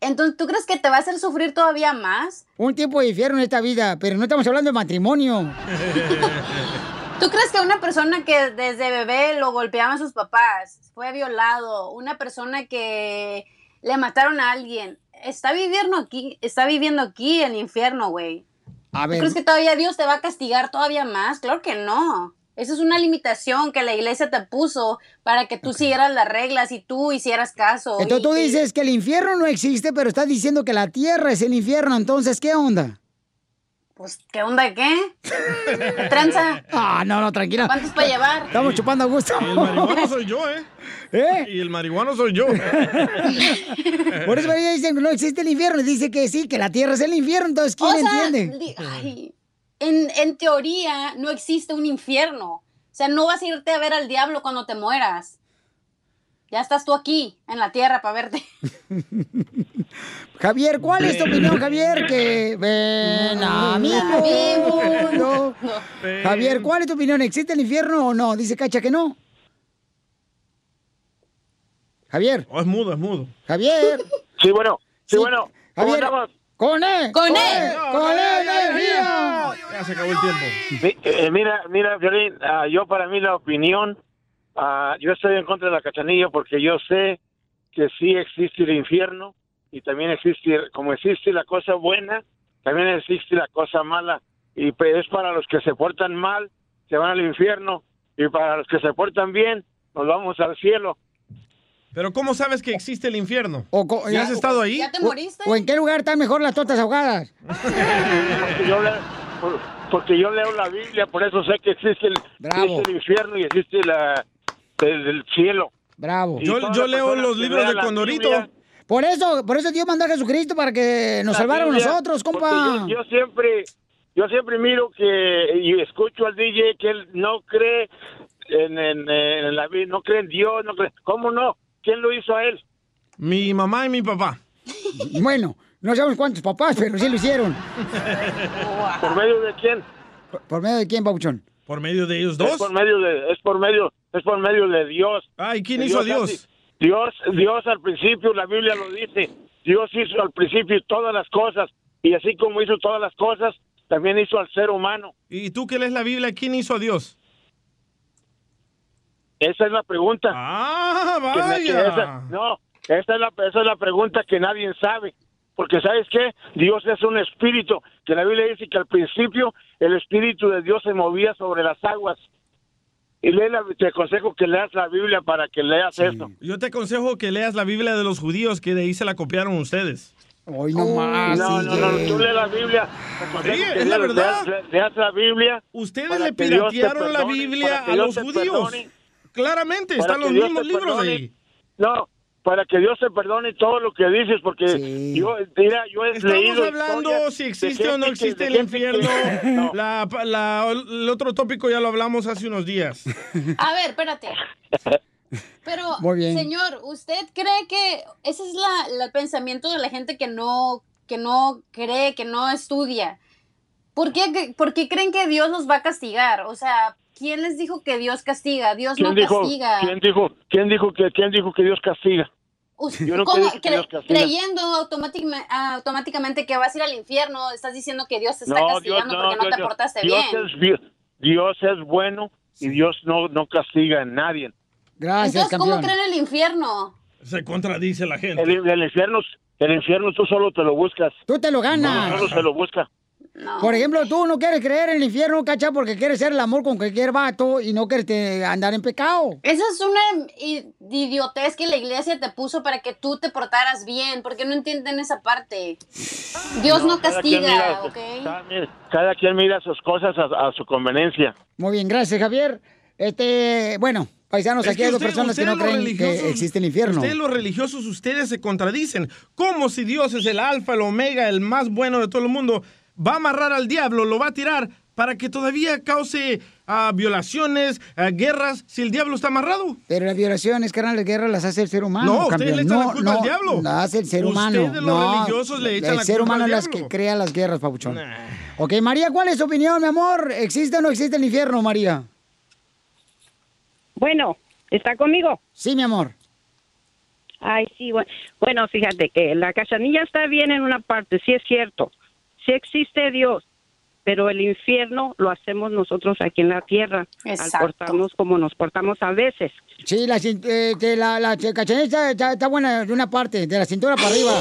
entonces ¿tú crees que te va a hacer sufrir todavía más? Un tipo de infierno en esta vida, pero no estamos hablando de matrimonio. ¿Tú crees que una persona que desde bebé lo golpeaban sus papás, fue violado, una persona que le mataron a alguien, está viviendo aquí, está viviendo aquí el infierno, güey? A ¿Tú ver, crees que todavía Dios te va a castigar todavía más? Claro que no. Eso es una limitación que la iglesia te puso para que tú siguieras las reglas y tú hicieras caso. entonces y- tú dices que el infierno no existe, pero estás diciendo que la tierra es el infierno, entonces, ¿qué onda? Pues, ¿qué onda qué? ¿Qué tranza? Ah, no, no, tranquila. ¿Cuántos para llevar? Estamos chupando a gusto. El marihuano soy yo, ¿eh? ¿Eh? Y el marihuano soy yo. Por eso ella dice que no existe el infierno. Dice que sí, que la tierra es el infierno. Entonces, ¿quién O sea, entiende? ay, en, en teoría no existe un infierno. O sea, no vas a irte a ver al diablo cuando te mueras. Ya estás tú aquí, en la tierra, para verte. Javier, ¿cuál es tu opinión, Javier? Que ven a mi mundo. Javier, ¿cuál es tu opinión? ¿Existe el infierno o no? Dice Cacha que no. Javier. Oh, es mudo, es mudo. Javier. Sí, bueno. Sí, bueno. ¿Cómo Javier. ¡Con él! ¡Con él! ¡Con él! Ya se acabó el tiempo. Eh, mira, mira, Violín, ah, yo para mí la opinión, ah, yo estoy en contra de la cachanilla porque yo sé que sí existe el infierno y también existe, como existe la cosa buena, también existe la cosa mala. Y pues, es para los que se portan mal, se van al infierno, y para los que se portan bien, nos vamos al cielo. Pero ¿cómo sabes que existe el infierno? O ¿Ya has estado ahí? ¿Ya te moriste? ¿O en qué lugar están mejor las tortas ahogadas? Porque yo, le- porque yo leo la Biblia, por eso sé que existe el, existe el infierno y existe la, el, el cielo. Bravo. Y todas las personas que lean la Biblia- Por eso, por eso Dios mandó a Jesucristo para que nos salvara a Biblia, nosotros, compa. Yo, yo siempre, yo siempre miro que y escucho al DJ que él no cree en, en, en la vida, no cree en Dios, no cree. ¿Cómo no? ¿Quién lo hizo a él? Mi mamá y mi papá. Bueno, no sabemos cuántos papás, pero sí lo hicieron. ¿Por medio de quién? ¿Por, por medio de quién, Pauchón? ¿Por medio de ellos Es dos? por medio de, es por medio, es por medio de Dios. Ay, ¿quién hizo a Dios? así. Dios, Dios al principio, la Biblia lo dice. Dios hizo al principio todas las cosas y así como hizo todas las cosas, también hizo al ser humano. ¿Y tú que lees la Biblia, quién hizo a Dios? Esa es la pregunta. Ah, Que- vaya. que esa- no, esa es, la, esa es la pregunta que nadie sabe. Porque ¿sabes qué? Dios es un espíritu, que la Biblia dice que al principio el espíritu de Dios se movía sobre las aguas. Y lee la- te aconsejo que leas la Biblia para que leas eso. Yo te aconsejo que leas la Biblia de los judíos, que de ahí se la copiaron ustedes. Hoy no más. No, no, no, tú lees la Biblia. te Sí, es la leas- verdad. leas- Leas la Biblia. Ustedes le piratearon la Biblia a los judíos. perdone. Claramente, están los mismos libros perdone. ahí. No, para que Dios te perdone todo lo que dices, porque yo, mira, yo he Estamos leído hablando si existe o no que- existe el gente que- infierno. No. La- la- el otro tópico ya lo hablamos hace unos días. A ver, espérate. Pero, Muy bien. señor, ¿usted cree que ese es la, la- el pensamiento de la gente que no, que no cree, que no estudia? ¿Por qué, ¿Por qué creen que Dios los va a castigar? O sea, ¿quién les dijo que Dios castiga? Dios no ¿Quién dijo, castiga. ¿quién dijo, quién dijo que, quién dijo que Dios castiga? Yo nunca ¿cómo? dije que Cre- Dios castiga. creyendo automáticamente, automáticamente que vas a ir al infierno, estás diciendo que Dios te está No, Dios castigando no, porque no Dios te no. portaste Dios bien. es, Dios es bueno y Dios no, no castiga a nadie. Gracias, Entonces, ¿cómo creen el infierno? Se contradice la gente. El, el infierno, el infierno tú solo te lo buscas. Tú te lo ganas. Solo se lo busca. Por ejemplo, tú no quieres creer en el infierno, cacha, porque quieres ser el amor con cualquier vato y no quieres te- andar en pecado. Esa es una idiotez que la iglesia te puso para que tú te portaras bien, porque no entienden esa parte. Dios no, quien castiga, mira- ¿ok? Cada, cada quien mira sus cosas a, a su conveniencia. Muy bien, gracias, Javier. Este, bueno, paisanos, Es aquí hay dos personas que no creen que existe el infierno. Ustedes los religiosos, ustedes se contradicen. Como si Dios es el alfa, el omega, el más bueno de todo el mundo, va a amarrar al diablo, lo va a tirar para que todavía cause ah, violaciones, ah, guerras, si el diablo está amarrado. Pero las violaciones, carnal, de guerra las hace el ser humano. No, ustedes campeón. le echan la no, culpa no, al diablo. las hace el ser Ustedes, humano. los no, religiosos, le echan el la ser culpa humano al es las diablo. que crea las guerras, papuchón. Ok, María, ¿cuál es tu opinión, mi amor? ¿Existe o no existe el infierno, María? Bueno, ¿está conmigo? Sí, mi amor. Ay, sí, bueno, bueno, fíjate que la cachanilla está bien en una parte, sí es cierto, sí existe Dios, pero el infierno lo hacemos nosotros aquí en la tierra, Exacto. al portarnos como nos portamos a veces. Sí, la, eh, que la, la ch- cachanilla está, está- está buena de una parte, de la cintura para arriba.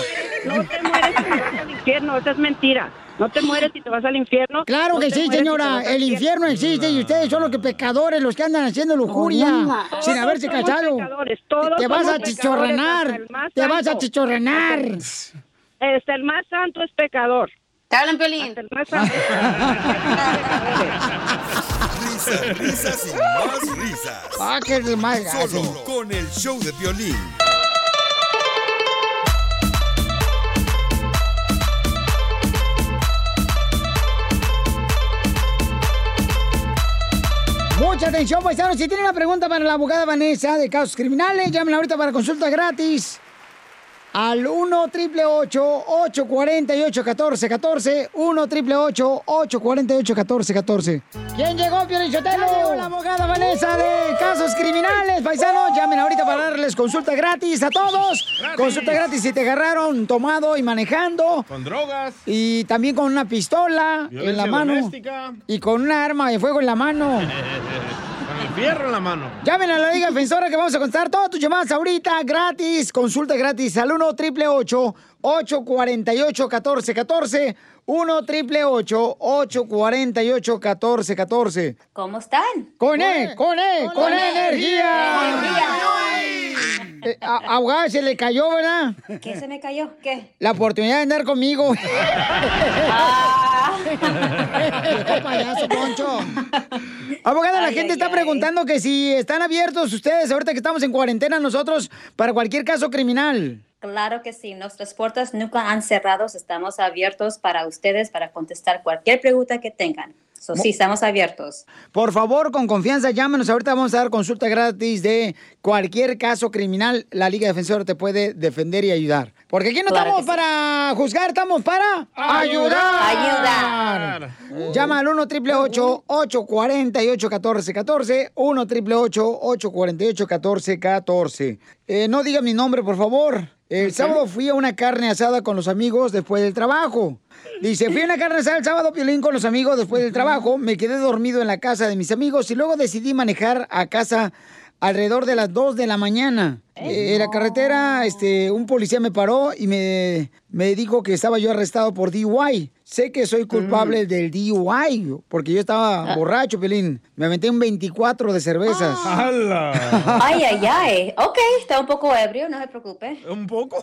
No te mueres si te vas al infierno, esa es mentira. No te mueres si te vas al infierno. Claro No que sí, si señora. El infierno existe y ustedes son los que pecadores, los que andan haciendo lujuria sin haberse todos Te vas a chichorrenar. Te vas a chichorrenar. Hasta el más santo es pecador. Te hablan, Piolín. Risas, risas y más risas. Ah, más Solo con el show de violín. Mucha atención, paisanos. Si tienen una pregunta para la abogada Vanessa de casos criminales, llamen ahorita para consulta gratis al 1 triple 848 1414 1 triple 848 1414 ¿Quién llegó, Piorichotelo? Llegó la abogada Vanessa de casos criminales, paisanos. Llamen ahorita para darles consulta gratis a todos. Consulta gratis si te agarraron tomado y manejando. Con drogas. Y también con una pistola en la mano. doméstica. Y con una arma de fuego en la mano. Con fierro en la mano. Llamen a la Liga Defensora que vamos a contestar todas tus llamadas ahorita gratis. Consulta gratis al 1 triple 848 1414 1 triple 848 1414 ¿Cómo están? Con E, con E, con, E energía. Eh, a- abogada, se le cayó, ¿verdad? ¿Qué se me cayó? ¿Qué? La oportunidad de andar conmigo. Viejo payaso, Poncho. Abogada, la Ay, gente ay, está ay. preguntando que si están abiertos ustedes, ahorita que estamos en cuarentena nosotros, para cualquier caso criminal. Claro que sí, nuestras puertas nunca han cerrado, estamos abiertos para ustedes para contestar cualquier pregunta que tengan. So, sí, estamos abiertos. Por favor, con confianza, llámenos. Ahorita vamos a dar consulta gratis de cualquier caso criminal. La Liga Defensora te puede defender y ayudar. Porque aquí no Claro estamos para juzgar, estamos para ayudar. Ayudar. Llama al 1 888 848 1414 1 888 848 1414 eh, No diga mi nombre, por favor. El sábado fui a una carne asada con los amigos después del trabajo. Dice, fui a una carne el sábado, Piolín, con los amigos después del trabajo. Me quedé dormido en la casa de mis amigos y luego decidí manejar a casa alrededor de las 2 de la mañana. Eh, en la carretera, este, un policía me paró y me, me dijo que estaba yo arrestado por DUI. Sé que soy culpable del DUI, porque yo estaba Ah. borracho, Pelín. Me aventé un 24 de cervezas. Ay, ay, ay. Ok, está un poco ebrio, no se preocupe. ¿Un poco?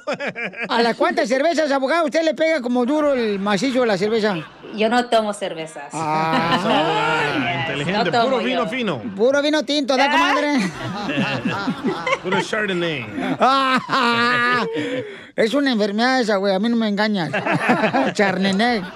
¿A las cuántas cervezas, abogado, usted le pega como duro el macizo de la cerveza? Yo no tomo cervezas. Ah, inteligente, No tomo puro vino yo. fino. Puro vino tinto, ¿da, comadre? puro Chardonnay. es una enfermedad esa, güey, a mí no me engañas. Charnenek.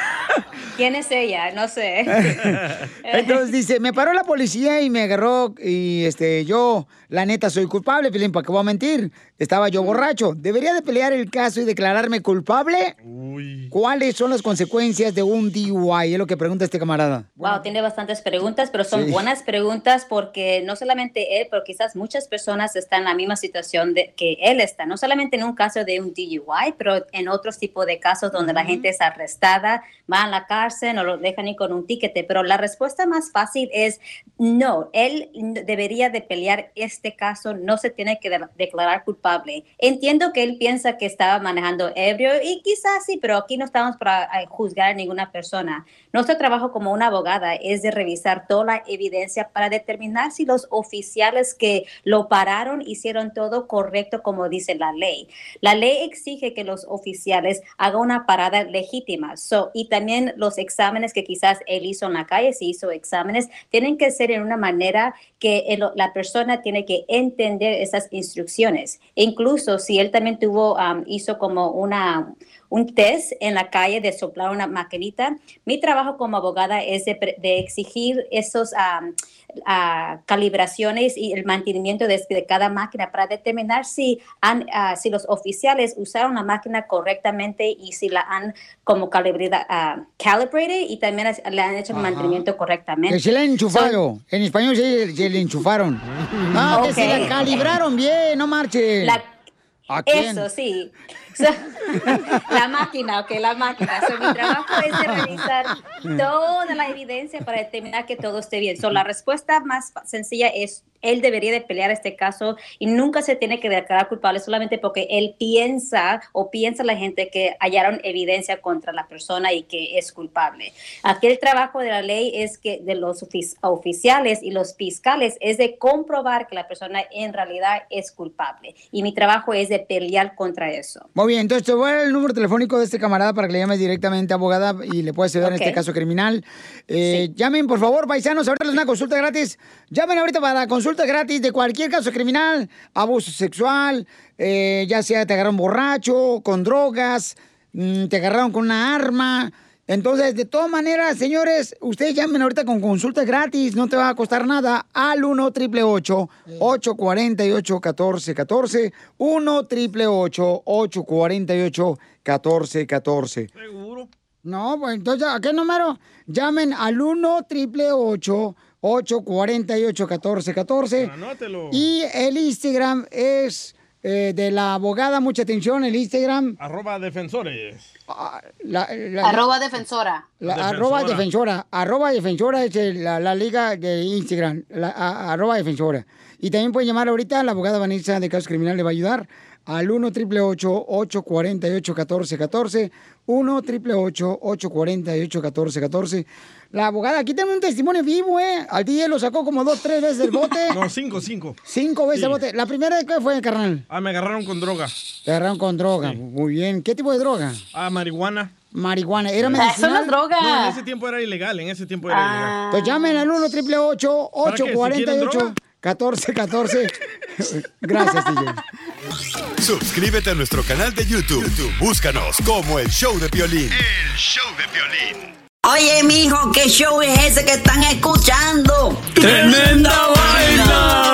¿Quién es ella? No sé. Entonces dice, me paró la policía y me agarró y este yo, la neta, soy culpable, Pilín, ¿para qué voy a mentir? Estaba yo borracho. ¿Debería de pelear el caso y declararme culpable? ¿Cuáles son las consecuencias de un DUI? Es lo que pregunta este camarada. Wow, tiene bastantes preguntas, pero son Sí. buenas preguntas porque no solamente él, pero quizás muchas personas están en la misma situación de que él está. No solamente en un caso de un DUI, pero en otros tipos de casos donde la gente es arrestada, va a la no lo dejan ni con un tiquete. Pero la respuesta más fácil es no. Él debería de pelear este caso, no se tiene que de- declarar culpable. Entiendo que él piensa que estaba manejando ebrio y quizás sí, pero aquí no estamos para eh, juzgar a ninguna persona. Nuestro trabajo como una abogada es de revisar toda la evidencia para determinar si los oficiales que lo pararon hicieron todo correcto como dice la ley. La ley exige que los oficiales hagan una parada legítima. So, y también los exámenes que quizás él hizo en la calle, si hizo exámenes, tienen que ser en una manera que la persona tiene que entender esas instrucciones. Incluso si él también tuvo, um, hizo como una un test en la calle de soplar una maquinita. Mi trabajo como abogada es de, de exigir esos am, ah, calibraciones y el mantenimiento de, de cada máquina para determinar si, han, ah, si los oficiales usaron la máquina correctamente y si la han como calibrada, ah, calibrated y también le han hecho el mantenimiento correctamente. Que se le han enchufado. So, en español se, se le enchufaron. No, que se la calibraron bien, no marche. La- ¿A quién? Eso sí. La máquina, ok, la máquina. So, mi trabajo es de revisar toda la evidencia para determinar que todo esté bien. So, la respuesta más sencilla es, él debería de pelear este caso y nunca se tiene que declarar culpable solamente porque él piensa o piensa la gente que hallaron evidencia contra la persona y que es culpable. Aquí el trabajo de la ley es que de los ofici- oficiales y los fiscales es de comprobar que la persona en realidad es culpable. Y mi trabajo es de pelear contra eso. Muy bien, entonces te voy a dar el número telefónico de este camarada para que le llames directamente abogada y le puedas ayudar en este caso criminal. Eh, Llamen, por favor, paisanos, ahorita les una consulta gratis. Llamen ahorita para consulta gratis de cualquier caso criminal, abuso sexual, eh, ya sea te agarraron borracho, con drogas, mm, te agarraron con una arma. Entonces, de todas maneras, señores, ustedes llamen ahorita con consulta gratis, no te va a costar nada, al 1 888 848 1414 1 888 848 1414 ¿Seguro? No, pues entonces, ¿a qué número? Llamen al 1 888 848 1414 Anótelo. Y el Instagram es eh, de la abogada, mucha atención, el Instagram. Arroba defensores. la- la- Arroba defensora. la- Defensora. arroba defensora. Arroba defensora es el- la, la liga de Instagram. la- a- arroba defensora. Y también pueden llamar ahorita, la abogada Vanessa de Casos Criminales le va a ayudar al 1 888 848 1414 1 888 848 1414 La abogada, aquí tenemos un testimonio vivo, ¿eh? Al día lo sacó como dos, tres veces del bote. No, cinco, cinco. Cinco veces Sí. el bote. ¿La primera de qué fue, carnal? Ah, me agarraron con droga. Te agarraron con droga. Muy bien. ¿Qué tipo de droga? Ah, marihuana. Marihuana. ¿Era Sí. medicinal? No, en ese tiempo era ilegal, en ese tiempo era ilegal. Pues llamen al 1 888 ¿Para qué? Si quieren 848 droga. 1414. Gracias, DJ. Suscríbete a nuestro canal de YouTube. YouTube, Búscanos como El Show de Piolín. El Show de Piolín. Oye, mijo, ¿qué show es ese que están escuchando? ¡Tremenda vaina!